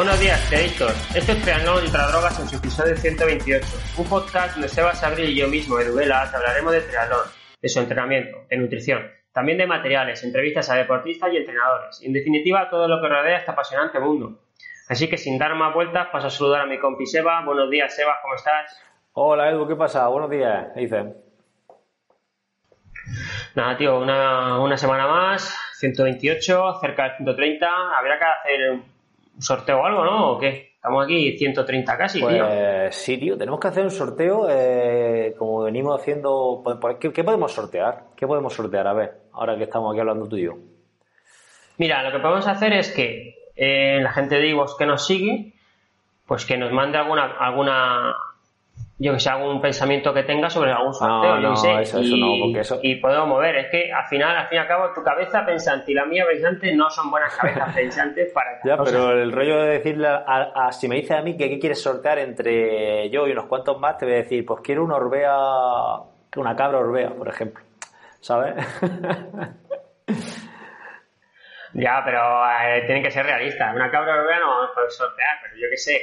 Buenos días, Predictors. Este es Triatlón contra Drogas en su episodio 128. Un podcast donde Sebas Abril y yo mismo, Edu Velas, hablaremos de triatlón, de su entrenamiento, de nutrición, también de materiales, entrevistas a deportistas y entrenadores. Y en definitiva, todo lo que rodea este apasionante mundo. Así que sin dar más vueltas, paso a saludar a mi compi Seba. Buenos días, Sebas, ¿cómo estás? Hola, Edu, ¿qué pasa? Buenos días, ¿qué dices? Nada, tío, una, una semana más, 128, cerca del 130. Habrá que hacer un sorteo o algo, ¿no? ¿O qué? Estamos aquí 130 casi, Pues tío. sí, tío, tenemos que hacer un sorteo eh, como venimos haciendo. pues, pues, ¿Qué, qué podemos sortear? ¿Qué podemos sortear? A ver, ahora que estamos aquí hablando tú y yo. Mira, lo que podemos hacer es que eh, la gente de Ivos que nos sigue, pues que nos mande alguna, alguna yo que sé, algún pensamiento que tenga sobre algún sorteo, No, yo no, sé, eso- y, eso no, porque eso- y podemos mover. Es que al final, al fin y al cabo, tu cabeza pensante y la mía pensante no son buenas cabezas pensantes para Ya, pero el rollo de decirle a, a- si me dices a mí que qué quieres sortear entre yo y unos cuantos más, te voy a decir, pues quiero una orbea, una cabra orbea, por ejemplo. ¿Sabes? Ya, pero eh, tienen que ser realistas. Una cabra europea no vamos a poder sortear, pero yo qué sé,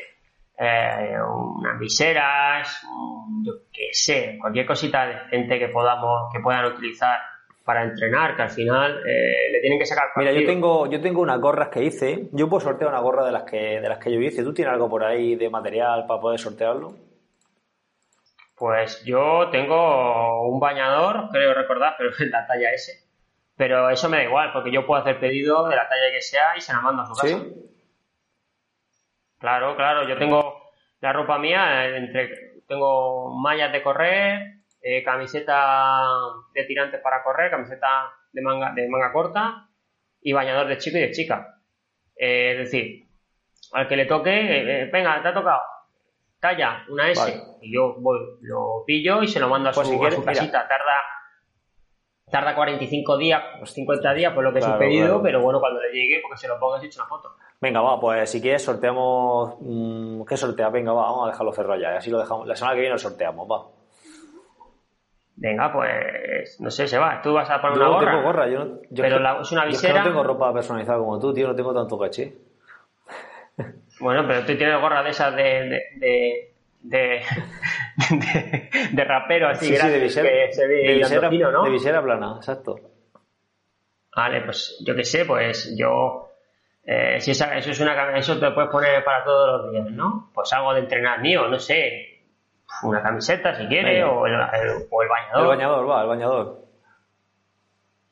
eh, unas viseras, yo qué sé, cualquier cosita decente que podamos, que puedan utilizar para entrenar, que al final eh, le tienen que sacar Mira, yo tengo, yo tengo unas gorras que hice. Yo puedo sortear una gorra de las que, de las que yo hice. ¿Tú tienes algo por ahí de material para poder sortearlo? Pues yo tengo un bañador, creo recordar, pero es la talla S. Pero eso me da igual, porque yo puedo hacer pedido de la talla que sea y se la mando a su casa. ¿Sí? Claro, claro, yo tengo la ropa mía, eh, entre tengo mallas de correr, eh, camiseta de tirantes para correr, camiseta de manga, de manga corta y bañador de chico y de chica. Eh, es decir, al que le toque, eh, venga, te ha tocado, talla, una S, Vale. y yo voy, lo pillo y se lo mando a, Pues su, si a su casita. Tarda, tarda 45 días, pues 50 días, por lo que es Claro, un pedido, claro. pero bueno, cuando le llegue, porque se lo pongas y eche una foto. Venga, va, pues si quieres sorteamos... mm, ¿Qué sortea? Venga, va, vamos a dejarlo cerrado ya. Así lo dejamos. La semana que viene lo sorteamos, va. Venga, pues no sé, se va. Tú vas a poner Yo una no gorra. tengo gorra. Yo no, yo Pero la- es una yo visera. que no tengo ropa personalizada como tú, tío. No tengo tanto caché. Bueno, pero tú tienes gorra de esas de. de, de, de, de- de rapero así Sí, sí, de visera, que se ve de, visera, fino, ¿no? de visera plana, exacto. Vale, pues yo qué sé, pues yo. eh, si esa- eso es una eso te puedes poner para todos los días, ¿no? Pues algo de entrenar mío, no sé. Una camiseta si quieres, o el, el- o el bañador. El bañador, va, el bañador.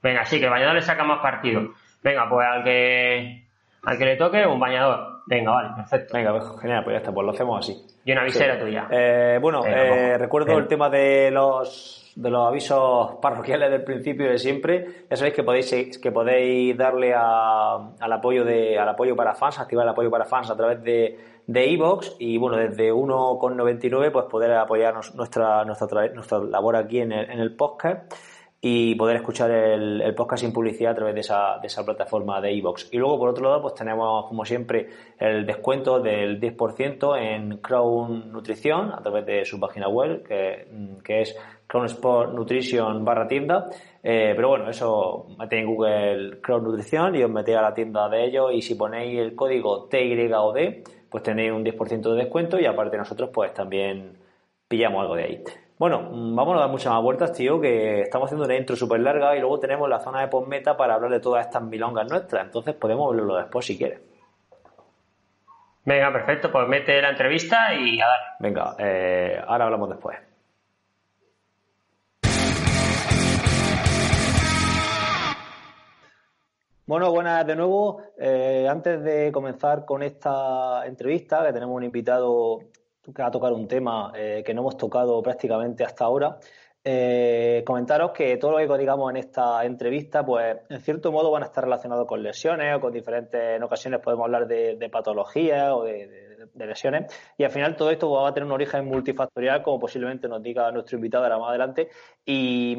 Venga, sí, que el bañador le saca más partido. Venga, pues al que al que le toque, un bañador. Venga, vale, perfecto. Venga, pues, genial, pues ya está, pues lo hacemos así. Y una visera Sí. tuya. Eh, bueno, Venga, eh, recuerdo Venga. el tema de los de los avisos parroquiales del principio de siempre. Ya sabéis que podéis que podéis darle a- al apoyo de al apoyo para fans, activar el apoyo para fans a través de de iVoox y bueno, desde 1,99 pues poder apoyarnos nuestra nuestra tra- nuestra labor aquí en el, en el podcast y poder escuchar el, podcast sin publicidad a través de esa, de esa plataforma de iVoox. Y luego, por otro lado, pues tenemos, como siempre, el descuento del 10% en Crown Nutrición a través de su página web, que, mm, es Crown Sport Nutrition barra tienda. Eh, pero bueno, eso metéis en Google Crown Nutrición y os metéis a la tienda de ellos y si ponéis el código TYOD, pues tenéis un 10% de descuento y aparte nosotros pues también pillamos algo de ahí. Bueno, mm, vamos a dar muchas más vueltas, tío, que estamos haciendo una intro súper larga y luego tenemos la zona de postmeta para hablar de todas estas milongas nuestras. Entonces podemos verlo después si quieres. Venga, perfecto, pues mete la entrevista y a darle. Venga, eh, ahora hablamos después. Bueno, buenas de nuevo. Eh, antes de comenzar con esta entrevista, que tenemos un invitado a tocar un tema eh, que no hemos tocado prácticamente hasta ahora, eh, comentaros que todo lo que digamos en esta entrevista, pues en cierto modo van a estar relacionados con lesiones o con diferentes, en ocasiones podemos hablar de, de patologías o de, lesiones. Y al final todo esto va a tener un origen multifactorial como posiblemente nos diga nuestro invitado ahora más adelante. Y,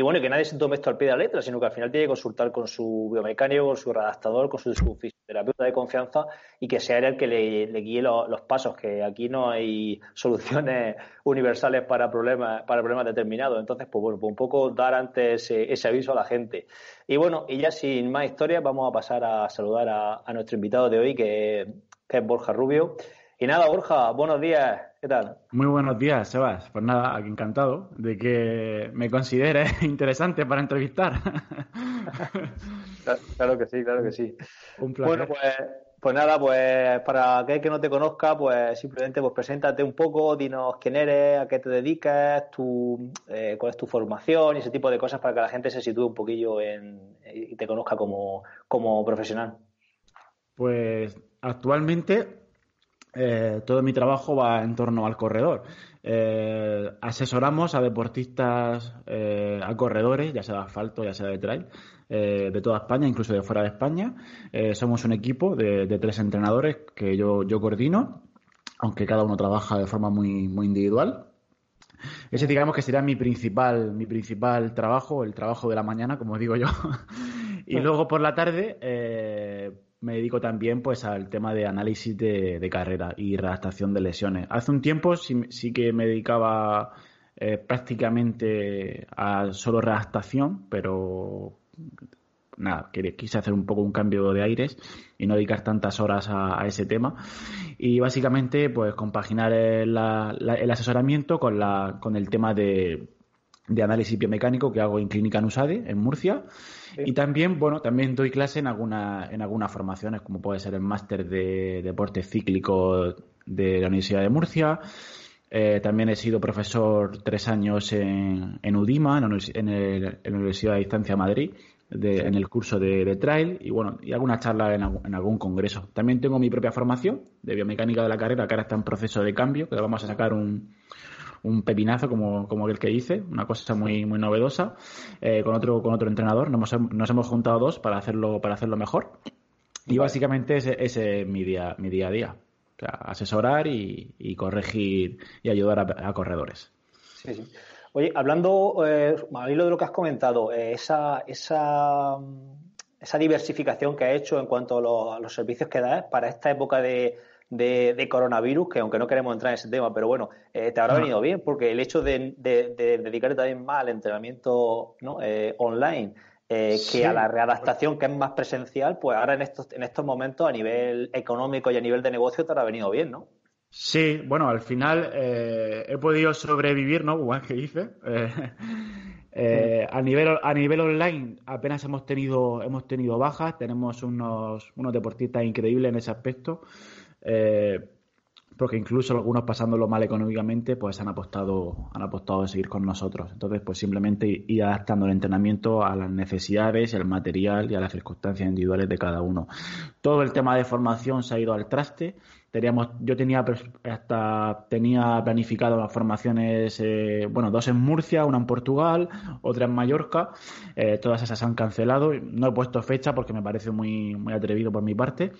bueno, que nadie se tome esto al pie de la letra, sino que al final tiene que consultar con su biomecánico, con su redactador, con su, su fisioterapeuta de confianza y que sea él el que le, guíe lo- los pasos, que aquí no hay soluciones universales para problemas, para problemas determinados. Entonces, pues bueno, pues un poco dar antes ese, ese aviso a la gente. Y bueno, y ya sin más historias, vamos a pasar a saludar a, nuestro invitado de hoy, que es Borja Rubio. Y nada, Borja, buenos días, ¿qué tal? Muy buenos días, Sebas. Pues nada, aquí encantado de que me consideres interesante para entrevistar. claro que sí, claro que sí. Un placer. Bueno, pues, pues nada, pues para aquel que no te conozca, pues simplemente pues preséntate un poco, dinos quién eres, a qué te dedicas, tu, eh, cuál es tu formación y ese tipo de cosas para que la gente se sitúe un poquillo en, y te conozca como, como profesional. Pues actualmente eh, todo mi trabajo va en torno al corredor. Eh, asesoramos a deportistas, eh, a corredores, ya sea de asfalto, ya sea de trail, de toda España, incluso de fuera de España. somos un equipo de, tres entrenadores que yo, yo coordino, aunque cada uno trabaja de forma muy, muy individual. Ese digamos que sería mi principal, mi principal trabajo, el trabajo de la mañana, como digo yo. y luego por la tarde, me dedico también pues al tema de análisis de, carrera y redactación de lesiones. Hace un tiempo sí, que me dedicaba eh, prácticamente a solo redactación, pero nada, quise hacer un poco un cambio de aires y no dedicar tantas horas a, ese tema. Y básicamente, pues compaginar el, asesoramiento con, la, con el tema de, de análisis biomecánico que hago en Clínica Nusade, en Murcia. Y también, bueno, también doy clase en alguna, en algunas formaciones, como puede ser el máster de deporte cíclico de la Universidad de Murcia. Eh, también he sido profesor tres años en, en UDIMA, en, la Universidad de Distancia Madrid, en el curso de, trail y bueno, y alguna charla en, en, algún congreso. También tengo mi propia formación de biomecánica de la carrera, que ahora está en proceso de cambio, que vamos a sacar un, un pepinazo como, como el que hice, una cosa muy, muy novedosa, eh, con otro, con otro entrenador. Nos hemos, nos hemos juntado dos para hacerlo, para hacerlo mejor. Y básicamente ese, ese es mi día, mi día a día. asesorar y, corregir y ayudar a, corredores. Sí, sí. Oye, hablando, eh, al hilo de lo que has comentado, eh, esa, esa, esa diversificación que has hecho en cuanto a, a los servicios que das para esta época de, de, coronavirus, que aunque no queremos entrar en ese tema, pero bueno, eh, te habrá venido bien, porque el hecho de, dedicarte también más al entrenamiento eh, online, eh, que a la readaptación que es más presencial, pues ahora en estos, en estos momentos a nivel económico y a nivel de negocio te habrá venido bien, ¿no? Sí, bueno, al final he podido sobrevivir, ¿no? Igual que hice. a nivel a nivel online apenas hemos tenido hemos tenido bajas, tenemos unos unos deportistas increíbles en ese aspecto. Eh, porque incluso algunos pasándolo mal económicamente, pues han apostado, han apostado a seguir con nosotros. Entonces, pues simplemente ir adaptando el entrenamiento a las necesidades, el material y a las circunstancias individuales de cada uno. Todo el tema de formación se ha ido al traste. Teníamos, yo tenía hasta tenía planificado las formaciones, eh, bueno, dos en Murcia, una en Portugal, otra en Mallorca. Eh, todas esas han cancelado. No he puesto fecha porque me parece muy, muy atrevido por mi parte.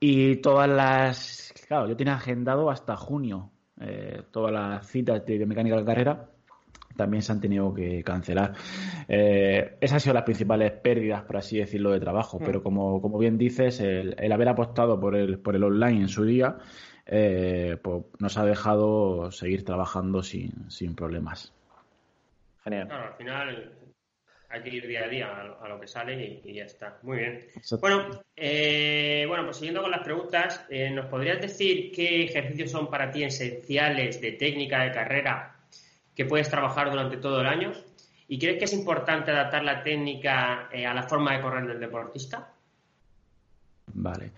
Y todas las. Claro, yo tenía agendado hasta junio eh, todas las citas de mecánica de carrera también se han tenido que cancelar. Eh, esas han sido las principales pérdidas, por así decirlo, de trabajo. Mm. Pero como, como bien dices, el, haber apostado por el, por el online en su día, eh, pues nos ha dejado seguir trabajando sin, sin problemas. Genial. al final hay que ir día a día a, lo que sale y, ya está. Muy bien. Bueno, eh, bueno, pues siguiendo con las preguntas, eh, ¿nos podrías decir qué ejercicios son para ti esenciales de técnica de carrera que puedes trabajar durante todo el año? ¿Y crees que es importante adaptar la técnica eh, a la forma de correr del deportista? Vale.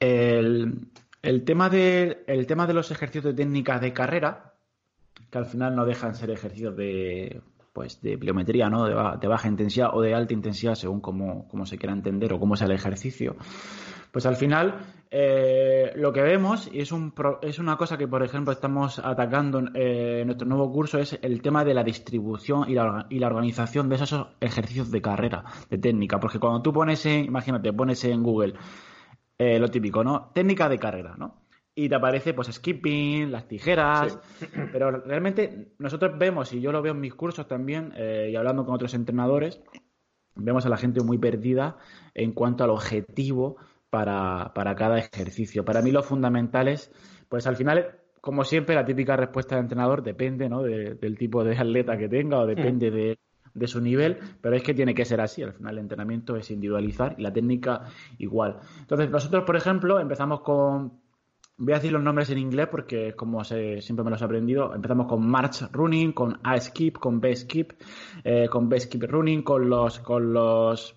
El, el, tema de, el tema de los ejercicios de técnica de carrera, que al final no dejan ser ejercicios de pues de pliometría, ¿no? De, baja intensidad o de alta intensidad, según cómo, se quiera entender o cómo es el ejercicio. Pues al final, eh, lo que vemos, y es, un, es una cosa que, por ejemplo, estamos atacando eh, en nuestro nuevo curso, es el tema de la distribución y la, y la organización de esos ejercicios de carrera, de técnica. Porque cuando tú pones en, imagínate, pones en Google eh, lo típico, ¿no? Técnica de carrera, ¿no? Y te aparece pues skipping, las tijeras, pero realmente nosotros vemos, y yo lo veo en mis cursos también, eh, y hablando con otros entrenadores, vemos a la gente muy perdida en cuanto al objetivo para, para cada ejercicio. Para mí lo fundamental es, pues al final, como siempre, la típica respuesta del entrenador depende ¿no? del tipo de atleta que tenga o depende de de su nivel, pero es que tiene que ser así. Al final el entrenamiento es individualizar y la técnica igual. Entonces nosotros, por ejemplo, empezamos con Voy a decir los nombres en inglés porque como siempre me los he aprendido. Empezamos con March Running, con A Skip, con B Skip, eh, con B Skip Running, con los con los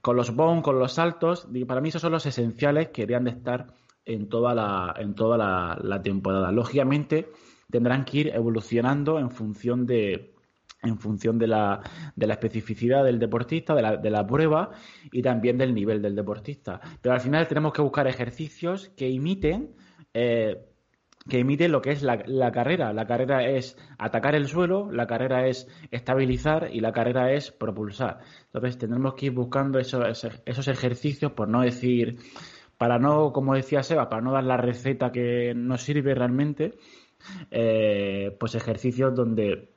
con los bone, con los saltos. Y para mí esos son los esenciales que deberían de estar en toda la en toda la, temporada. Lógicamente tendrán que ir evolucionando en función de en función de la, de la especificidad del deportista, de la, de la prueba y también del nivel del deportista. Pero al final tenemos que buscar ejercicios que imiten eh, que emite lo que es la, carrera. La carrera es atacar el suelo, la carrera es estabilizar y la carrera es propulsar. Entonces tendremos que ir buscando esos, esos ejercicios, por no decir, para no, como decía Seba, para no dar la receta que nos sirve realmente, eh, pues ejercicios donde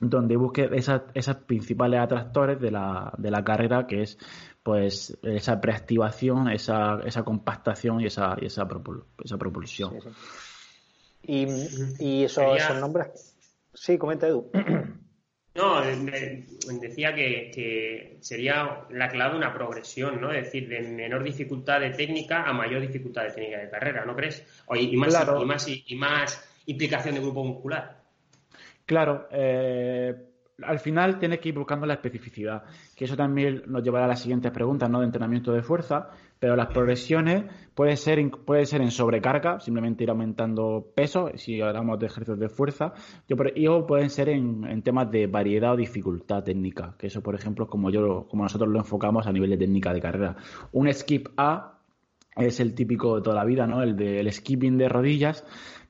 donde busque esas, esas principales atractores de la, de la carrera, que es pues esa preactivación, esa, esa compactación y esa, y esa, esa propulsión. Y, y esos, nombres. Sí, comenta Edu. No, decía que, sería la clave una progresión, ¿no? Es decir, de menor dificultad de técnica a mayor dificultad de técnica de carrera, ¿no crees? y, más, y, más, y más implicación de grupo muscular. Claro, eh, al final tienes que ir buscando la especificidad, que eso también nos llevará a las siguientes preguntas, ¿no? De entrenamiento de fuerza, pero las progresiones puede ser, ser en sobrecarga, simplemente ir aumentando peso, si hablamos de ejercicios de fuerza, y o pueden ser en, temas de variedad o dificultad técnica, que eso, por ejemplo, como yo, como nosotros lo enfocamos a nivel de técnica de carrera. Un skip A es el típico de toda la vida, ¿no? El del skipping de rodillas,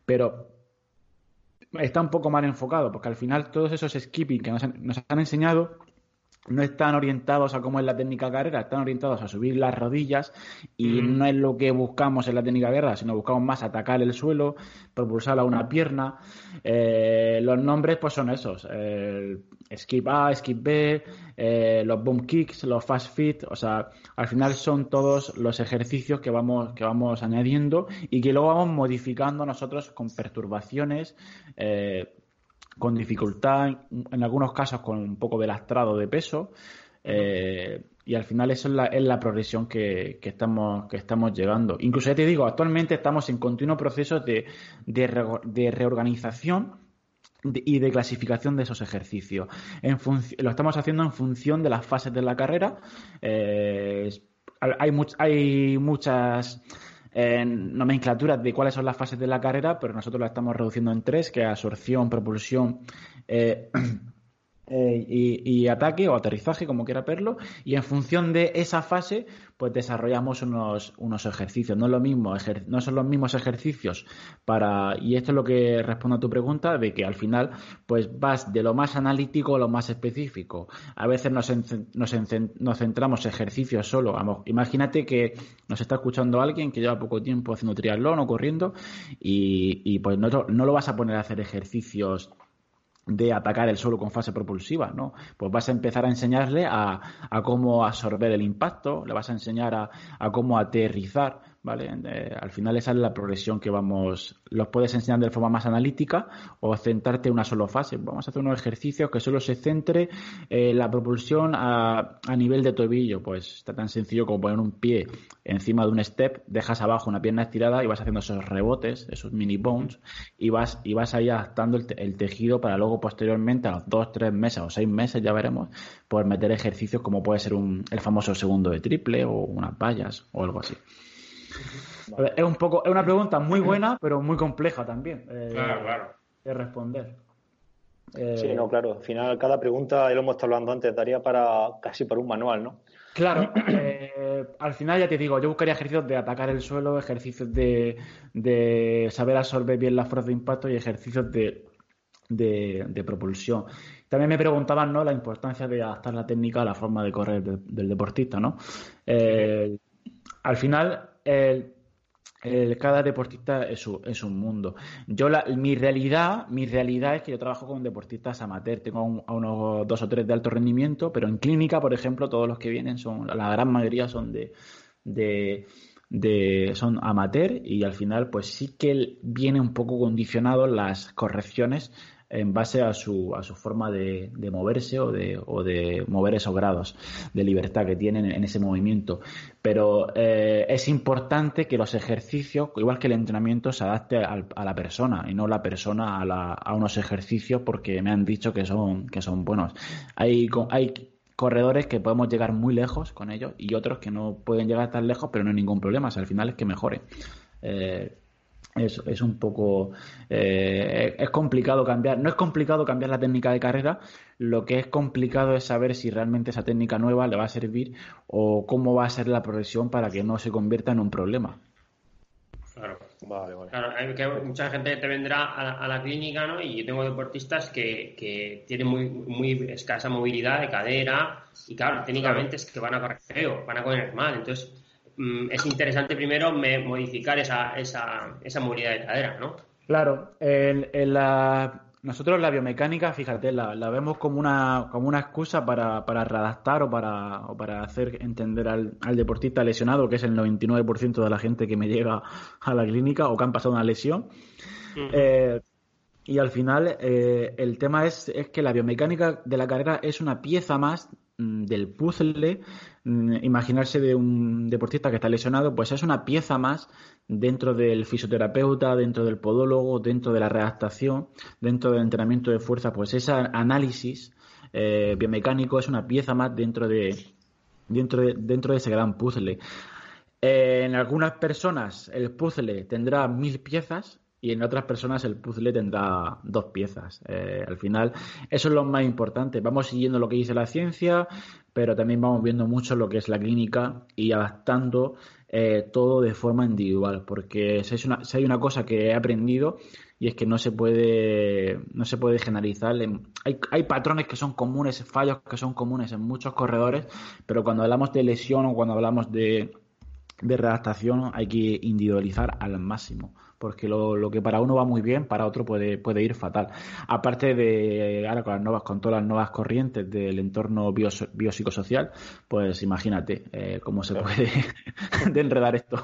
pero está un poco mal enfocado, porque al final todos esos skipping que nos han, enseñado no están orientados a cómo es la técnica carrera, están orientados a subir las rodillas y no es lo que buscamos en la técnica guerra, sino buscamos más atacar el suelo, propulsar a una pierna. Eh, los nombres pues son esos, skip A, skip B, eh, los boom kicks, los fast fit, o sea, al final son todos los ejercicios que vamos, que vamos añadiendo y que luego vamos modificando nosotros con perturbaciones, eh, con dificultad, en algunos casos con un poco de lastrado de peso. Eh, y al final eso es la, es la progresión que, que, estamos, que estamos llegando. Incluso ya te digo, actualmente estamos en continuo proceso de, de reorganización y de clasificación de esos ejercicios. En lo estamos haciendo en función de las fases de la carrera. Eh, hay, hay muchas eh, nomenclaturas de cuáles son las fases de la carrera, pero nosotros la estamos reduciendo en tres, que es absorción, propulsión eh, Eh, y, ataque o aterrizaje, como quiera verlo, y en función de esa fase, pues desarrollamos unos, unos ejercicios. No es lo mismo, no son los mismos ejercicios para, y esto es lo que responde a tu pregunta, de que al final, pues vas de lo más analítico a lo más específico. A veces nos, nos, nos centramos ejercicios solo. Imagínate que nos está escuchando alguien que lleva poco tiempo haciendo triatlón o corriendo, y, y pues no, no lo vas a poner a hacer ejercicios de atacar el suelo con fase propulsiva, ¿no? Pues vas a empezar a enseñarle a, a cómo absorber el impacto, le vas a enseñar a, a cómo aterrizar, ¿vale? Eh, al final esa es la progresión que vamos, los puedes enseñar de forma más analítica o centrarte en una sola fase. Vamos a hacer unos ejercicios que solo se centre eh, la propulsión a, a nivel de tobillo, pues está tan sencillo como poner un pie encima de un step, dejas abajo una pierna estirada y vas haciendo esos rebotes, esos mini bones, y vas, y vas ahí adaptando el, tejido para luego posteriormente, a los dos, tres meses o seis meses, ya veremos, poder meter ejercicios como puede ser un, el famoso segundo de triple o unas vallas o algo así. Es un poco, es una pregunta muy buena, pero muy compleja también. Eh, claro, claro. De responder. sí, no, claro. Al final, cada pregunta, ya lo hemos estado hablando antes, daría para casi para un manual, ¿no? Claro, eh, al final ya te digo, yo buscaría ejercicios de atacar el suelo, ejercicios de, de saber absorber bien la fuerza de impacto y ejercicios de, de, propulsión. También me preguntaban ¿no? la importancia de adaptar la técnica a la forma de correr del deportista. ¿no? Eh, al final, cada deportista es, un mundo. Yo mi realidad, mi realidad es que yo trabajo con deportistas amateur. Tengo a unos dos o tres de alto rendimiento, pero en clínica, por ejemplo, todos los que vienen son, la gran mayoría son de, de, son amateur y al final, pues sí que viene un poco condicionado las correcciones en base a su, a su forma de, moverse o de, o de mover esos grados de libertad que tienen en ese movimiento. Pero eh, es importante que los ejercicios, igual que el entrenamiento, se adapte a la persona y no la persona a, a unos ejercicios porque me han dicho que son, que son buenos. Hay, hay corredores que podemos llegar muy lejos con ellos y otros que no pueden llegar tan lejos, pero no hay ningún problema. al final es que mejore. Eh, es, es, un poco eh, es complicado cambiar no es complicado cambiar la técnica de carrera lo que es complicado es saber si realmente esa técnica nueva le va a servir o cómo va a ser la progresión para que no se convierta en un problema claro Claro, hay que mucha gente te vendrá a la, clínica, ¿no? Y yo tengo deportistas que, que tienen muy, muy escasa movilidad de cadera y, claro, técnicamente es que van a correr feo, van a correr mal. Entonces, mm, es interesante primero modificar esa, esa, esa movilidad de cadera, ¿no? Claro, en, en la nosotros la biomecánica, fíjate, la, vemos como una, como una excusa para, para readaptar o para, o para hacer entender al, deportista lesionado, que es el 99% de la gente que me llega a la clínica o que han pasado una lesión. Eh, y al final eh, el tema es, es que la biomecánica de la carrera es una pieza más mm, del puzzle. Mm, imaginarse de un deportista que está lesionado, pues es una pieza más dentro del fisioterapeuta, dentro del podólogo, dentro de la readaptación, dentro del entrenamiento de fuerza, pues ese análisis eh, biomecánico es una pieza más dentro de, dentro de, dentro de ese gran puzzle. Eh, en algunas personas el puzzle tendrá mil piezas y en otras personas el puzzle tendrá dos piezas. Eh, al final, eso es lo más importante. Vamos siguiendo lo que dice la ciencia, pero también vamos viendo mucho lo que es la clínica y adaptando eh, todo de forma individual, porque si, hay una cosa que he aprendido y es que no se puede no se puede generalizar. Hay, hay patrones que son comunes, fallos que son comunes en muchos corredores, pero cuando hablamos de lesión o cuando hablamos de, de redactación hay que individualizar al máximo porque lo, que para uno va muy bien, para otro puede, puede ir fatal. Aparte de ahora con las nuevas, con todas las nuevas corrientes del entorno biopsicosocial, pues imagínate eh, cómo se puede de enredar esto.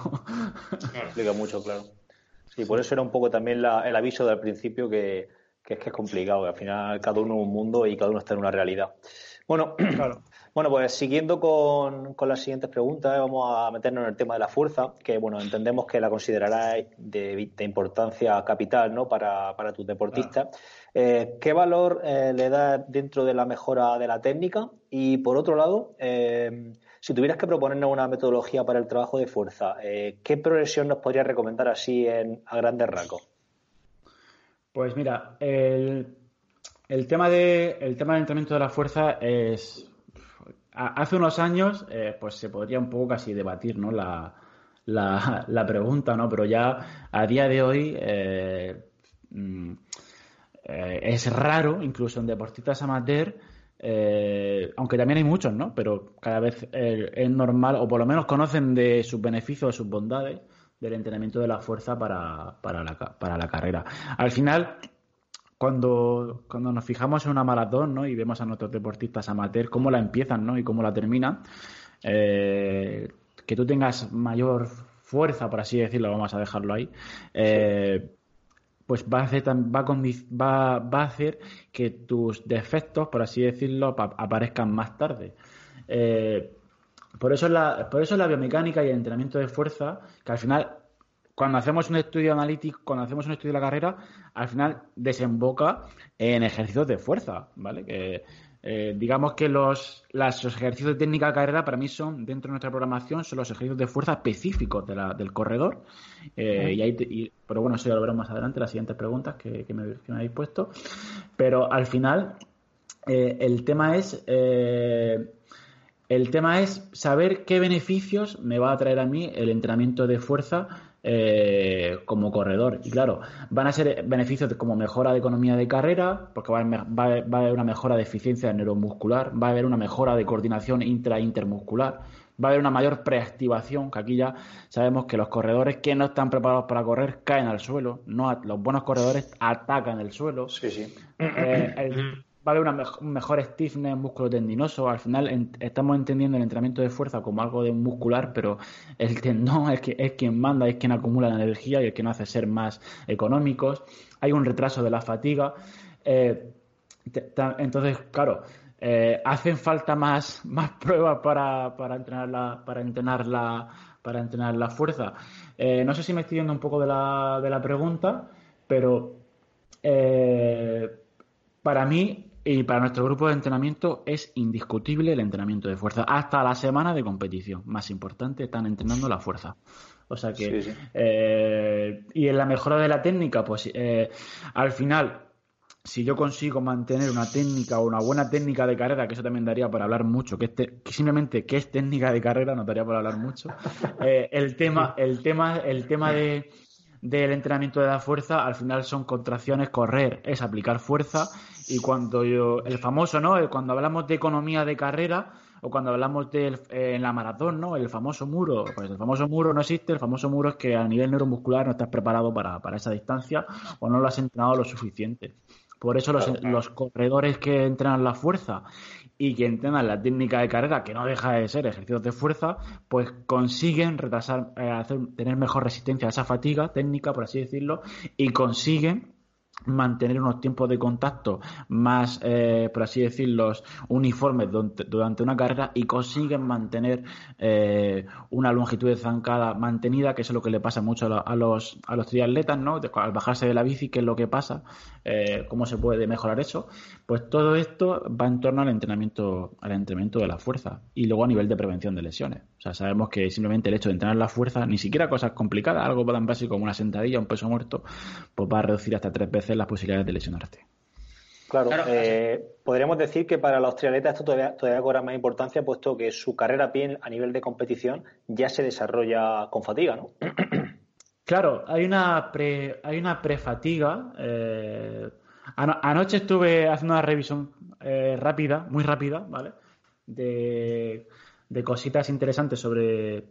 explica mucho, claro. Sí, por eso era un poco también el aviso del principio que, que, es que es complicado, que al final cada uno es un mundo y cada uno está en una realidad. Bueno, claro. Bueno, pues siguiendo con, las siguientes preguntas, vamos a meternos en el tema de la fuerza, que bueno, entendemos que la considerarás de, importancia capital ¿no? para, para tus deportistas. Eh, ¿Qué valor eh, le das dentro de la mejora de la técnica? Y por otro lado, eh, si tuvieras que proponernos una metodología para el trabajo de fuerza, ¿qué progresión nos podrías recomendar así en, a grandes rasgos? Pues mira, el, el, tema de, el tema del entrenamiento de la fuerza es hace unos años, eh, pues se podría un poco casi debatir, ¿no? La, la, pregunta, ¿no? Pero ya a día de hoy eh, mm, eh, es raro, incluso en deportistas amateur, aunque también hay muchos, ¿no? Pero cada vez es normal, o por lo menos conocen de sus beneficios o sus bondades del entrenamiento de la fuerza para, para, la, para la carrera. Al final, cuando, cuando nos fijamos en una maratón ¿no? y vemos a nuestros deportistas amateur cómo la empiezan ¿no? y cómo la terminan, eh, que tú tengas mayor fuerza, por así decirlo, vamos a dejarlo ahí, eh, pues va a, hacer, va, va, va a hacer que tus defectos, por así decirlo, aparezcan más tarde. Eh, por, eso la, por eso la biomecánica y el entrenamiento de fuerza, que al final cuando hacemos un estudio analítico, cuando hacemos un estudio de la carrera, al final desemboca en ejercicios de fuerza, ¿vale? Que eh, digamos que los, ejercicios de técnica de carrera para mí son, dentro de nuestra programación, son los ejercicios de fuerza específicos del corredor. Eh, y pero bueno, eso ya lo veremos más adelante, las siguientes preguntas que, me, habéis puesto. Pero al final, eh, el tema es. El tema es saber qué beneficios me va a traer a mí el entrenamiento de fuerza eh, como corredor. Y claro, van a ser beneficios como mejora de economía de carrera, porque va a, haber una mejora de eficiencia neuromuscular, va a haber una mejora de coordinación intra-intermuscular, va a haber una mayor preactivación, que aquí ya sabemos que los corredores que no están preparados para correr caen al suelo, no los buenos corredores atacan el suelo. Sí, sí. Eh, va a haber una un mejor stiffness músculo tendinoso. Al final estamos entendiendo el entrenamiento de fuerza como algo de muscular, pero el tendón es, que, es quien manda, es quien acumula la energía y el que nos hace ser más económicos. Hay un retraso de la fatiga. Eh, entonces, claro, eh, hacen falta más, más pruebas para, para entrenar la, para entrenar la, para entrenar la fuerza. Eh, no sé si me estoy yendo un poco de la, de la pregunta, pero para mí y para nuestro grupo de entrenamiento es indiscutible el entrenamiento de fuerza. Hasta la semana de competición, más importante, están entrenando la fuerza. O sea que. Eh, y en la mejora de la técnica, pues eh, al final, si yo consigo mantener una técnica o una buena técnica de carrera, que eso también daría para hablar mucho, que, este, simplemente qué es técnica de carrera, no daría para hablar mucho. Eh, el tema, el tema, el tema de del entrenamiento de la fuerza al final son contracciones, correr es aplicar fuerza y cuando yo, el famoso, ¿no? Cuando hablamos de economía de carrera o cuando hablamos de eh, en la maratón, ¿no? El famoso muro, pues el famoso muro no existe, el famoso muro es que a nivel neuromuscular no estás preparado para, para esa distancia o no lo has entrenado lo suficiente. Por eso los, los corredores que entrenan la fuerza y que entrenan la técnica de carrera, que no deja de ser ejercicios de fuerza, pues consiguen retrasar, eh, hacer, tener mejor resistencia a esa fatiga técnica, por así decirlo, y consiguen mantener unos tiempos de contacto más, eh, por así decirlo, uniformes durante una carrera y consiguen mantener eh, una longitud de zancada mantenida, que es lo que le pasa mucho a, los, a los triatletas, ¿no? Al bajarse de la bici, ¿qué es lo que pasa? Eh, ¿Cómo se puede mejorar eso? Pues todo esto va en torno al entrenamiento, al entrenamiento de la fuerza y luego a nivel de prevención de lesiones. O sea, sabemos que simplemente el hecho de entrenar la fuerza, ni siquiera cosas complicadas, algo tan básico como una sentadilla, un peso muerto, pues va a reducir hasta tres veces las posibilidades de lesionarte. Claro, eh, podríamos decir que para los triatletas esto todavía, todavía cobra más importancia, puesto que su carrera a a nivel de competición ya se desarrolla con fatiga, ¿no? Claro, hay una pre, hay una prefatiga. Eh, anoche estuve haciendo una revisión eh, rápida, muy rápida, ¿vale? De, de cositas interesantes sobre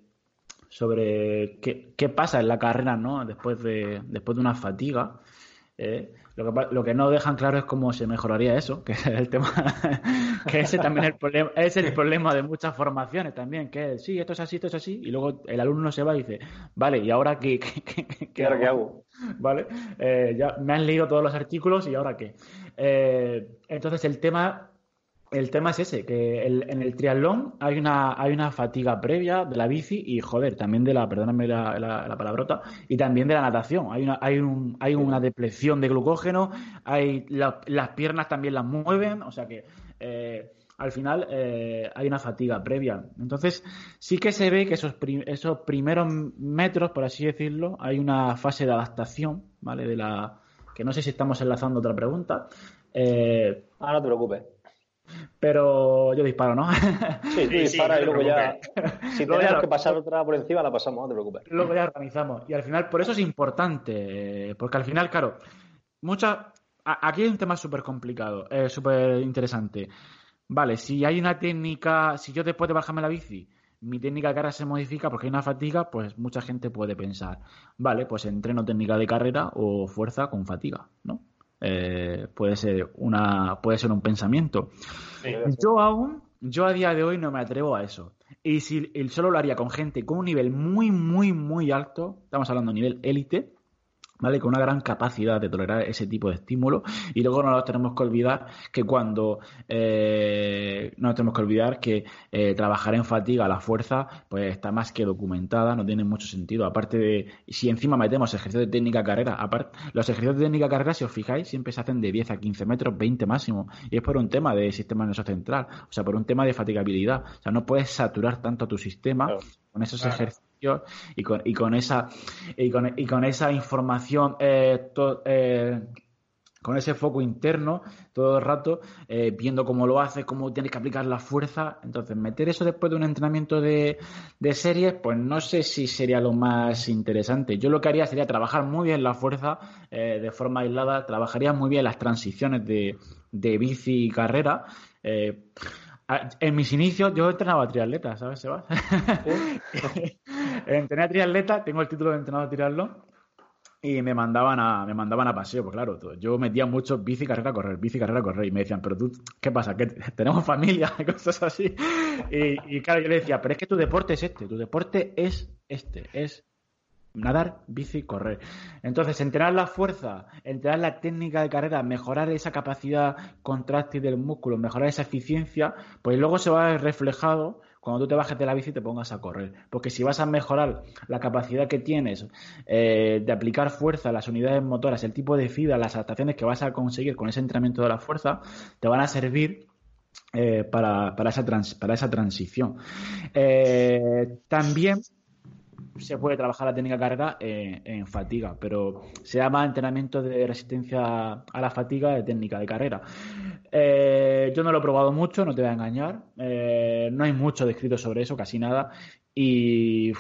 sobre qué, qué, pasa en la carrera, ¿no? Después de, después de una fatiga. Eh, lo, que, lo que no dejan claro es cómo se mejoraría eso, que es el tema, que ese también es el problema, es el problema de muchas formaciones también, que es, sí, esto es así, esto es así, y luego el alumno se va y dice, vale, ¿y ahora qué, qué, hago? ¿Vale? Eh, ya me han leído todos los artículos y ahora qué. Eh, entonces el tema el tema es ese, que en el triatlón hay una, hay una fatiga previa de la bici y, joder, también de la, perdóname la, la, palabrota, y también de la natación. Hay una, hay un, hay una depleción de glucógeno, hay las piernas también las mueven, o sea que eh, al final eh, hay una fatiga previa. Entonces, sí que se ve que esos, esos primeros metros, por así decirlo, hay una fase de adaptación, ¿vale? De la, que no sé si estamos enlazando otra pregunta. Eh, ah, no te preocupes. Pero yo disparo, ¿no? Sí, tú disparas y luego ya. Si tenemos que pasar otra por encima, la pasamos, no te preocupes. Luego ya organizamos. Y al final, por eso es importante, porque al final, claro, muchas. Aquí hay un tema súper complicado, eh, súper interesante. Vale, si hay una técnica, si yo después de bajarme la bici, mi técnica de carrera se modifica porque hay una fatiga, pues mucha gente puede pensar, vale, pues entreno técnica de carrera o fuerza con fatiga, ¿no? Eh, puede ser una puede ser un pensamiento. yo aún, yo a día de hoy no me atrevo a eso. Y si solo lo haría con gente con un nivel muy, muy, muy alto, estamos hablando de nivel élite, ¿vale? Con una gran capacidad de tolerar ese tipo de estímulo. Y luego no nos tenemos que olvidar que cuando eh, no nos tenemos que olvidar que eh, trabajar en fatiga, la fuerza, pues está más que documentada, no tiene mucho sentido. Aparte de, si encima metemos ejercicios de técnica carrera, aparte, los ejercicios de técnica carrera, si os fijáis, siempre se hacen de 10 a 15 metros, 20 máximo. Y es por un tema de sistema nervioso central, o sea, por un tema de fatigabilidad. O sea, no puedes saturar tanto tu sistema con esos ejercicios y con, y con esa y con, y con esa información eh, eh, con ese foco interno todo el rato, eh, viendo cómo lo hace, cómo tienes que aplicar la fuerza. Entonces, meter eso después de un entrenamiento de, de series, pues no sé si sería lo más interesante. Yo lo que haría sería trabajar muy bien la fuerza de forma aislada, trabajaría muy bien las transiciones de, de bici y carrera. En mis inicios yo entrenaba triatleta, ¿sabes, Sebas? Entrené a triatleta, tengo el título de entrenador de triatlón y me mandaban a me mandaban a paseo, pues claro, yo metía mucho bici, carrera, correr, bici, carrera, correr y me decían, pero tú, ¿qué pasa? ¿Que tenemos familia? y cosas así. Y, claro, yo le decía, pero es que tu deporte es este, tu deporte es este, es nadar, bici, correr. Entonces, entrenar la fuerza, entrenar la técnica de carrera, mejorar esa capacidad contráctil del músculo, mejorar esa eficiencia, pues luego se va a ver reflejado cuando tú te bajes de la bici y te pongas a correr. Porque si vas a mejorar la capacidad que tienes eh, de aplicar fuerza, las unidades motoras, el tipo de fibra, las adaptaciones que vas a conseguir con ese entrenamiento de la fuerza, te van a servir eh, para, para, esa para esa transición. Eh, también se puede trabajar la técnica carga en, fatiga, pero se llama entrenamiento de resistencia a la fatiga de técnica de carrera. Eh, yo no lo he probado mucho, no te voy a engañar. Eh, no hay mucho descrito sobre eso, casi nada. Y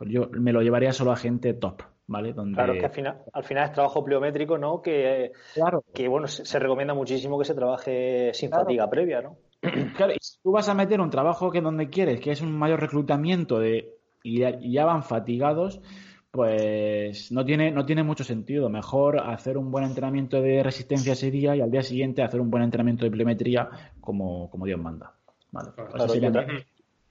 yo me lo llevaría solo a gente top. ¿Vale? Claro, que al final, al final es trabajo pliométrico, ¿no? Que, claro. que bueno, se, recomienda muchísimo que se trabaje sin fatiga previa, ¿no? Claro, y si tú vas a meter un trabajo que donde quieres, que es un mayor reclutamiento de y ya, van fatigados, pues no tiene, no tiene mucho sentido. Mejor hacer un buen entrenamiento de resistencia ese día y al día siguiente hacer un buen entrenamiento de pliometría como, como Dios manda. Vale.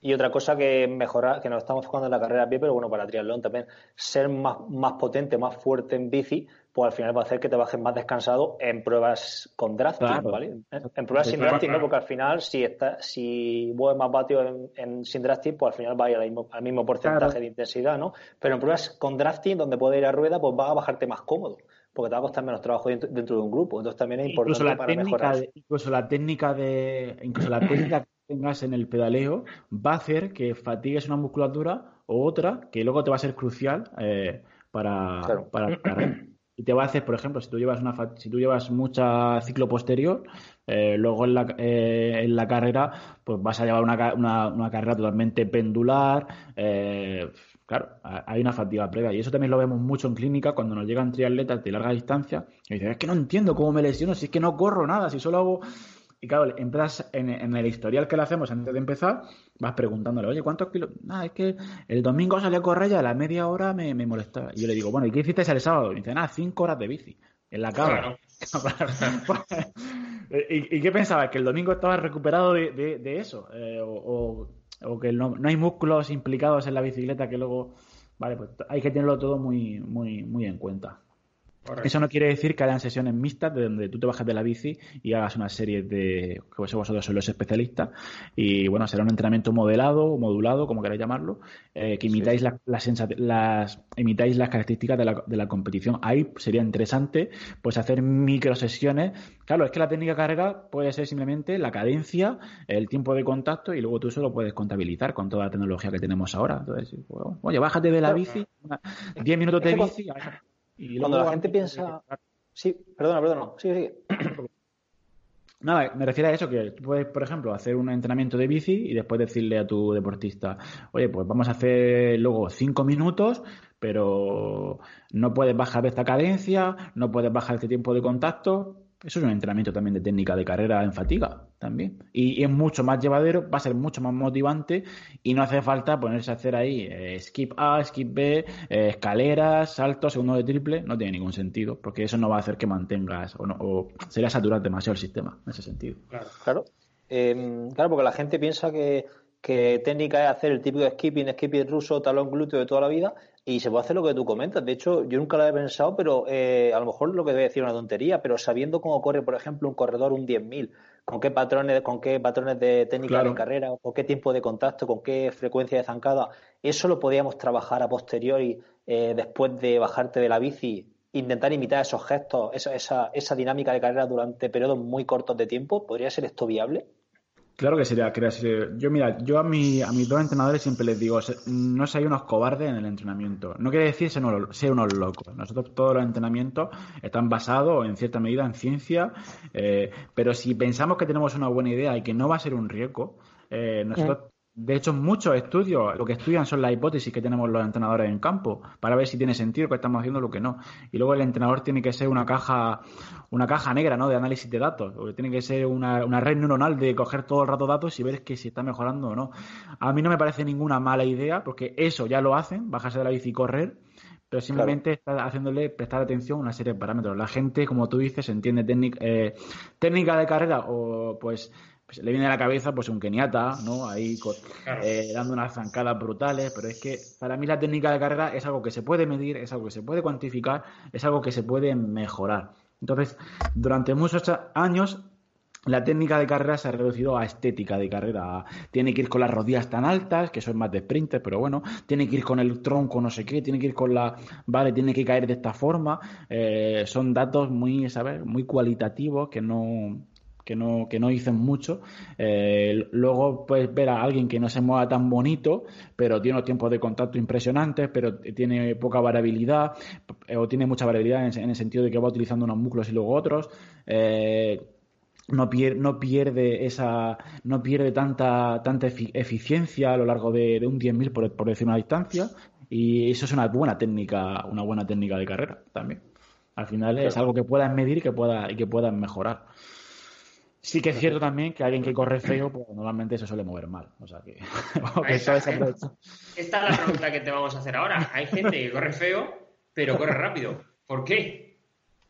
Y, otra, cosa que mejora, que nos estamos enfocando en la carrera a pie, pero bueno, para triatlón también, ser más, más potente, más fuerte en bici, pues al final va a hacer que te bajes más descansado en pruebas con drafting, ¿vale? En, pruebas sin drafting, ¿no? Porque al final, si está, si mueves más vatios en, sin drafting, pues al final va a ir al mismo, al mismo porcentaje de intensidad, ¿no? Pero en pruebas con drafting, donde puede ir a rueda, pues va a bajarte más cómodo, porque te va a costar menos trabajo dentro, de un grupo. Entonces también es importante la para técnica mejorar. De, incluso la técnica de, incluso la técnica tengas en el pedaleo va a hacer que fatigues una musculatura o otra que luego te va a ser crucial eh, para, para y te va a hacer, por ejemplo, si tú llevas una si tú llevas mucha ciclo posterior, eh, luego en la, eh, en la carrera, pues vas a llevar una, una, carrera totalmente pendular. Eh, claro, hay una fatiga previa. Y eso también lo vemos mucho en clínica cuando nos llegan triatletas de larga distancia y dicen, es que no entiendo cómo me lesiono, si es que no corro nada, si solo hago y claro, empiezas en, el historial que le hacemos antes de empezar, vas preguntándole, oye, ¿cuántos kilos? Ah, es que el domingo salí a correr y a la media hora me, me molestaba. Y yo le digo, bueno, ¿y qué hiciste el sábado? Y dice, nada, cinco horas de bici en la cama. ¿Y, qué pensabas? ¿Que el domingo estabas recuperado de, eso? Eh, o, que no, no, hay músculos implicados en la bicicleta que luego... Vale, pues hay que tenerlo todo muy, muy, muy en cuenta. Eso no quiere decir que hayan sesiones mixtas de donde tú te bajas de la bici y hagas una serie de que vosotros sois los especialistas y bueno será un entrenamiento modelado o modulado como queráis llamarlo eh, que imitáis las, las, imitáis las características de la, de la, competición. Ahí sería interesante pues hacer micro sesiones claro es que la técnica carga puede ser simplemente la cadencia el tiempo de contacto y luego tú eso lo puedes contabilizar con toda la tecnología que tenemos ahora. Entonces oye bájate de la bici 10 minutos de bici cuando la gente piensa. Sí, perdona, perdona. Sí, sí. Nada, me refiero a eso, que tú puedes, por ejemplo, hacer un entrenamiento de bici y después decirle a tu deportista, oye, pues vamos a hacer luego cinco minutos, pero no puedes bajar esta cadencia, no puedes bajar este tiempo de contacto, eso es un entrenamiento también de técnica de carrera en fatiga, también. Y, es mucho más llevadero, va a ser mucho más motivante y no hace falta ponerse a hacer ahí eh, skip A, skip B, eh, escaleras, saltos, segundo de triple, no tiene ningún sentido, porque eso no va a hacer que mantengas o, no, o sería saturar demasiado el sistema en ese sentido. Claro, claro. Em, claro porque la gente piensa que, que técnica es hacer el típico skipping, skipping ruso, talón glúteo de toda la vida y se puede hacer lo que tú comentas. De hecho, yo nunca lo había pensado, pero eh, a lo mejor lo que voy a decir es una tontería, pero sabiendo cómo corre, por ejemplo, un corredor un 10.000, con qué patrones, con qué patrones de técnica de carrera, con qué tiempo de contacto, con qué frecuencia de zancada, eso lo podíamos trabajar a posteriori eh, después de bajarte de la bici, intentar imitar esos gestos, esa, esa, esa dinámica de carrera durante periodos muy cortos de tiempo. ¿Podría ser esto viable? Claro que sería, que Yo, mira, yo a, mi, a mis dos entrenadores siempre les digo, no seáis unos cobardes en el entrenamiento. No quiere decir ser unos, unos locos. Nosotros todos los entrenamientos están basados en cierta medida en ciencia, eh, pero si pensamos que tenemos una buena idea y que no va a ser un riesgo, eh, nosotros de hecho, muchos estudios lo que estudian son las hipótesis que tenemos los entrenadores en campo para ver si tiene sentido que estamos haciendo lo que no. Y luego el entrenador tiene que ser una caja, una caja negra, ¿no? De análisis de datos. O tiene que ser una, una red neuronal de coger todo el rato datos y ver que si está mejorando o no. A mí no me parece ninguna mala idea porque eso ya lo hacen, bajarse de la bici y correr pero simplemente está haciéndole prestar atención a una serie de parámetros. La gente, como tú dices, entiende técnica, eh, técnica de carrera o pues pues, le viene a la cabeza pues un keniata, ¿no? Ahí eh, dando unas zancadas brutales, pero es que para mí la técnica de carrera es algo que se puede medir, es algo que se puede cuantificar, es algo que se puede mejorar. Entonces, durante muchos años la técnica de carrera se ha reducido a estética de carrera. Tiene que ir con las rodillas tan altas, que son más de sprinter, pero bueno, tiene que ir con el tronco no sé qué, tiene que ir con la... Vale, tiene que caer de esta forma. Eh, son datos muy, ¿sabes? Muy cualitativos que no, que no, que no dicen mucho. Eh, luego puedes ver a alguien que no se mueva tan bonito, pero tiene unos tiempos de contacto impresionantes, pero tiene poca variabilidad, eh, o tiene mucha variabilidad en, el sentido de que va utilizando unos músculos y luego otros. Eh, no pierde, no pierde esa no pierde tanta tanta eficiencia a lo largo de, un 10.000 por, por decir una distancia y eso es una buena técnica una buena técnica de carrera también al final es algo que puedas medir y que pueda y que puedas mejorar Sí que es cierto también que alguien que corre feo, pues normalmente se suele mover mal. O sea que, Esta es la pregunta que te vamos a hacer ahora. Hay gente que corre feo, pero corre rápido. ¿Por qué?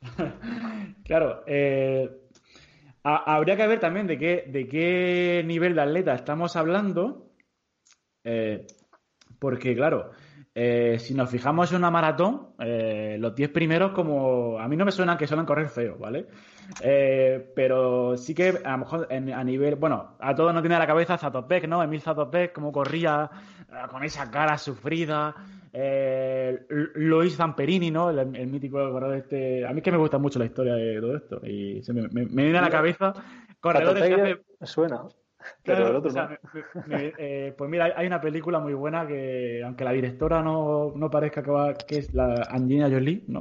claro, eh, habría que ver también de qué, de qué nivel de atleta estamos hablando. Eh, porque, claro, eh, si nos fijamos en una maratón, eh, los 10 primeros, como a mí no me suenan que suelen correr feo, ¿vale? Eh, pero sí que a lo mejor a nivel, bueno, a todos nos tiene a la cabeza Zatopek, ¿no? Emil Zatopek, cómo corría con esa cara sufrida. Luis Zamperini, ¿no? El, mítico corredor este. A mí es que me gusta mucho la historia de todo esto y se me, viene a la cabeza corredores que hace... Me suena. Eh, pues mira, hay una película muy buena que, aunque la directora no, no parezca que, va, que es la Angelina Jolie, ¿no?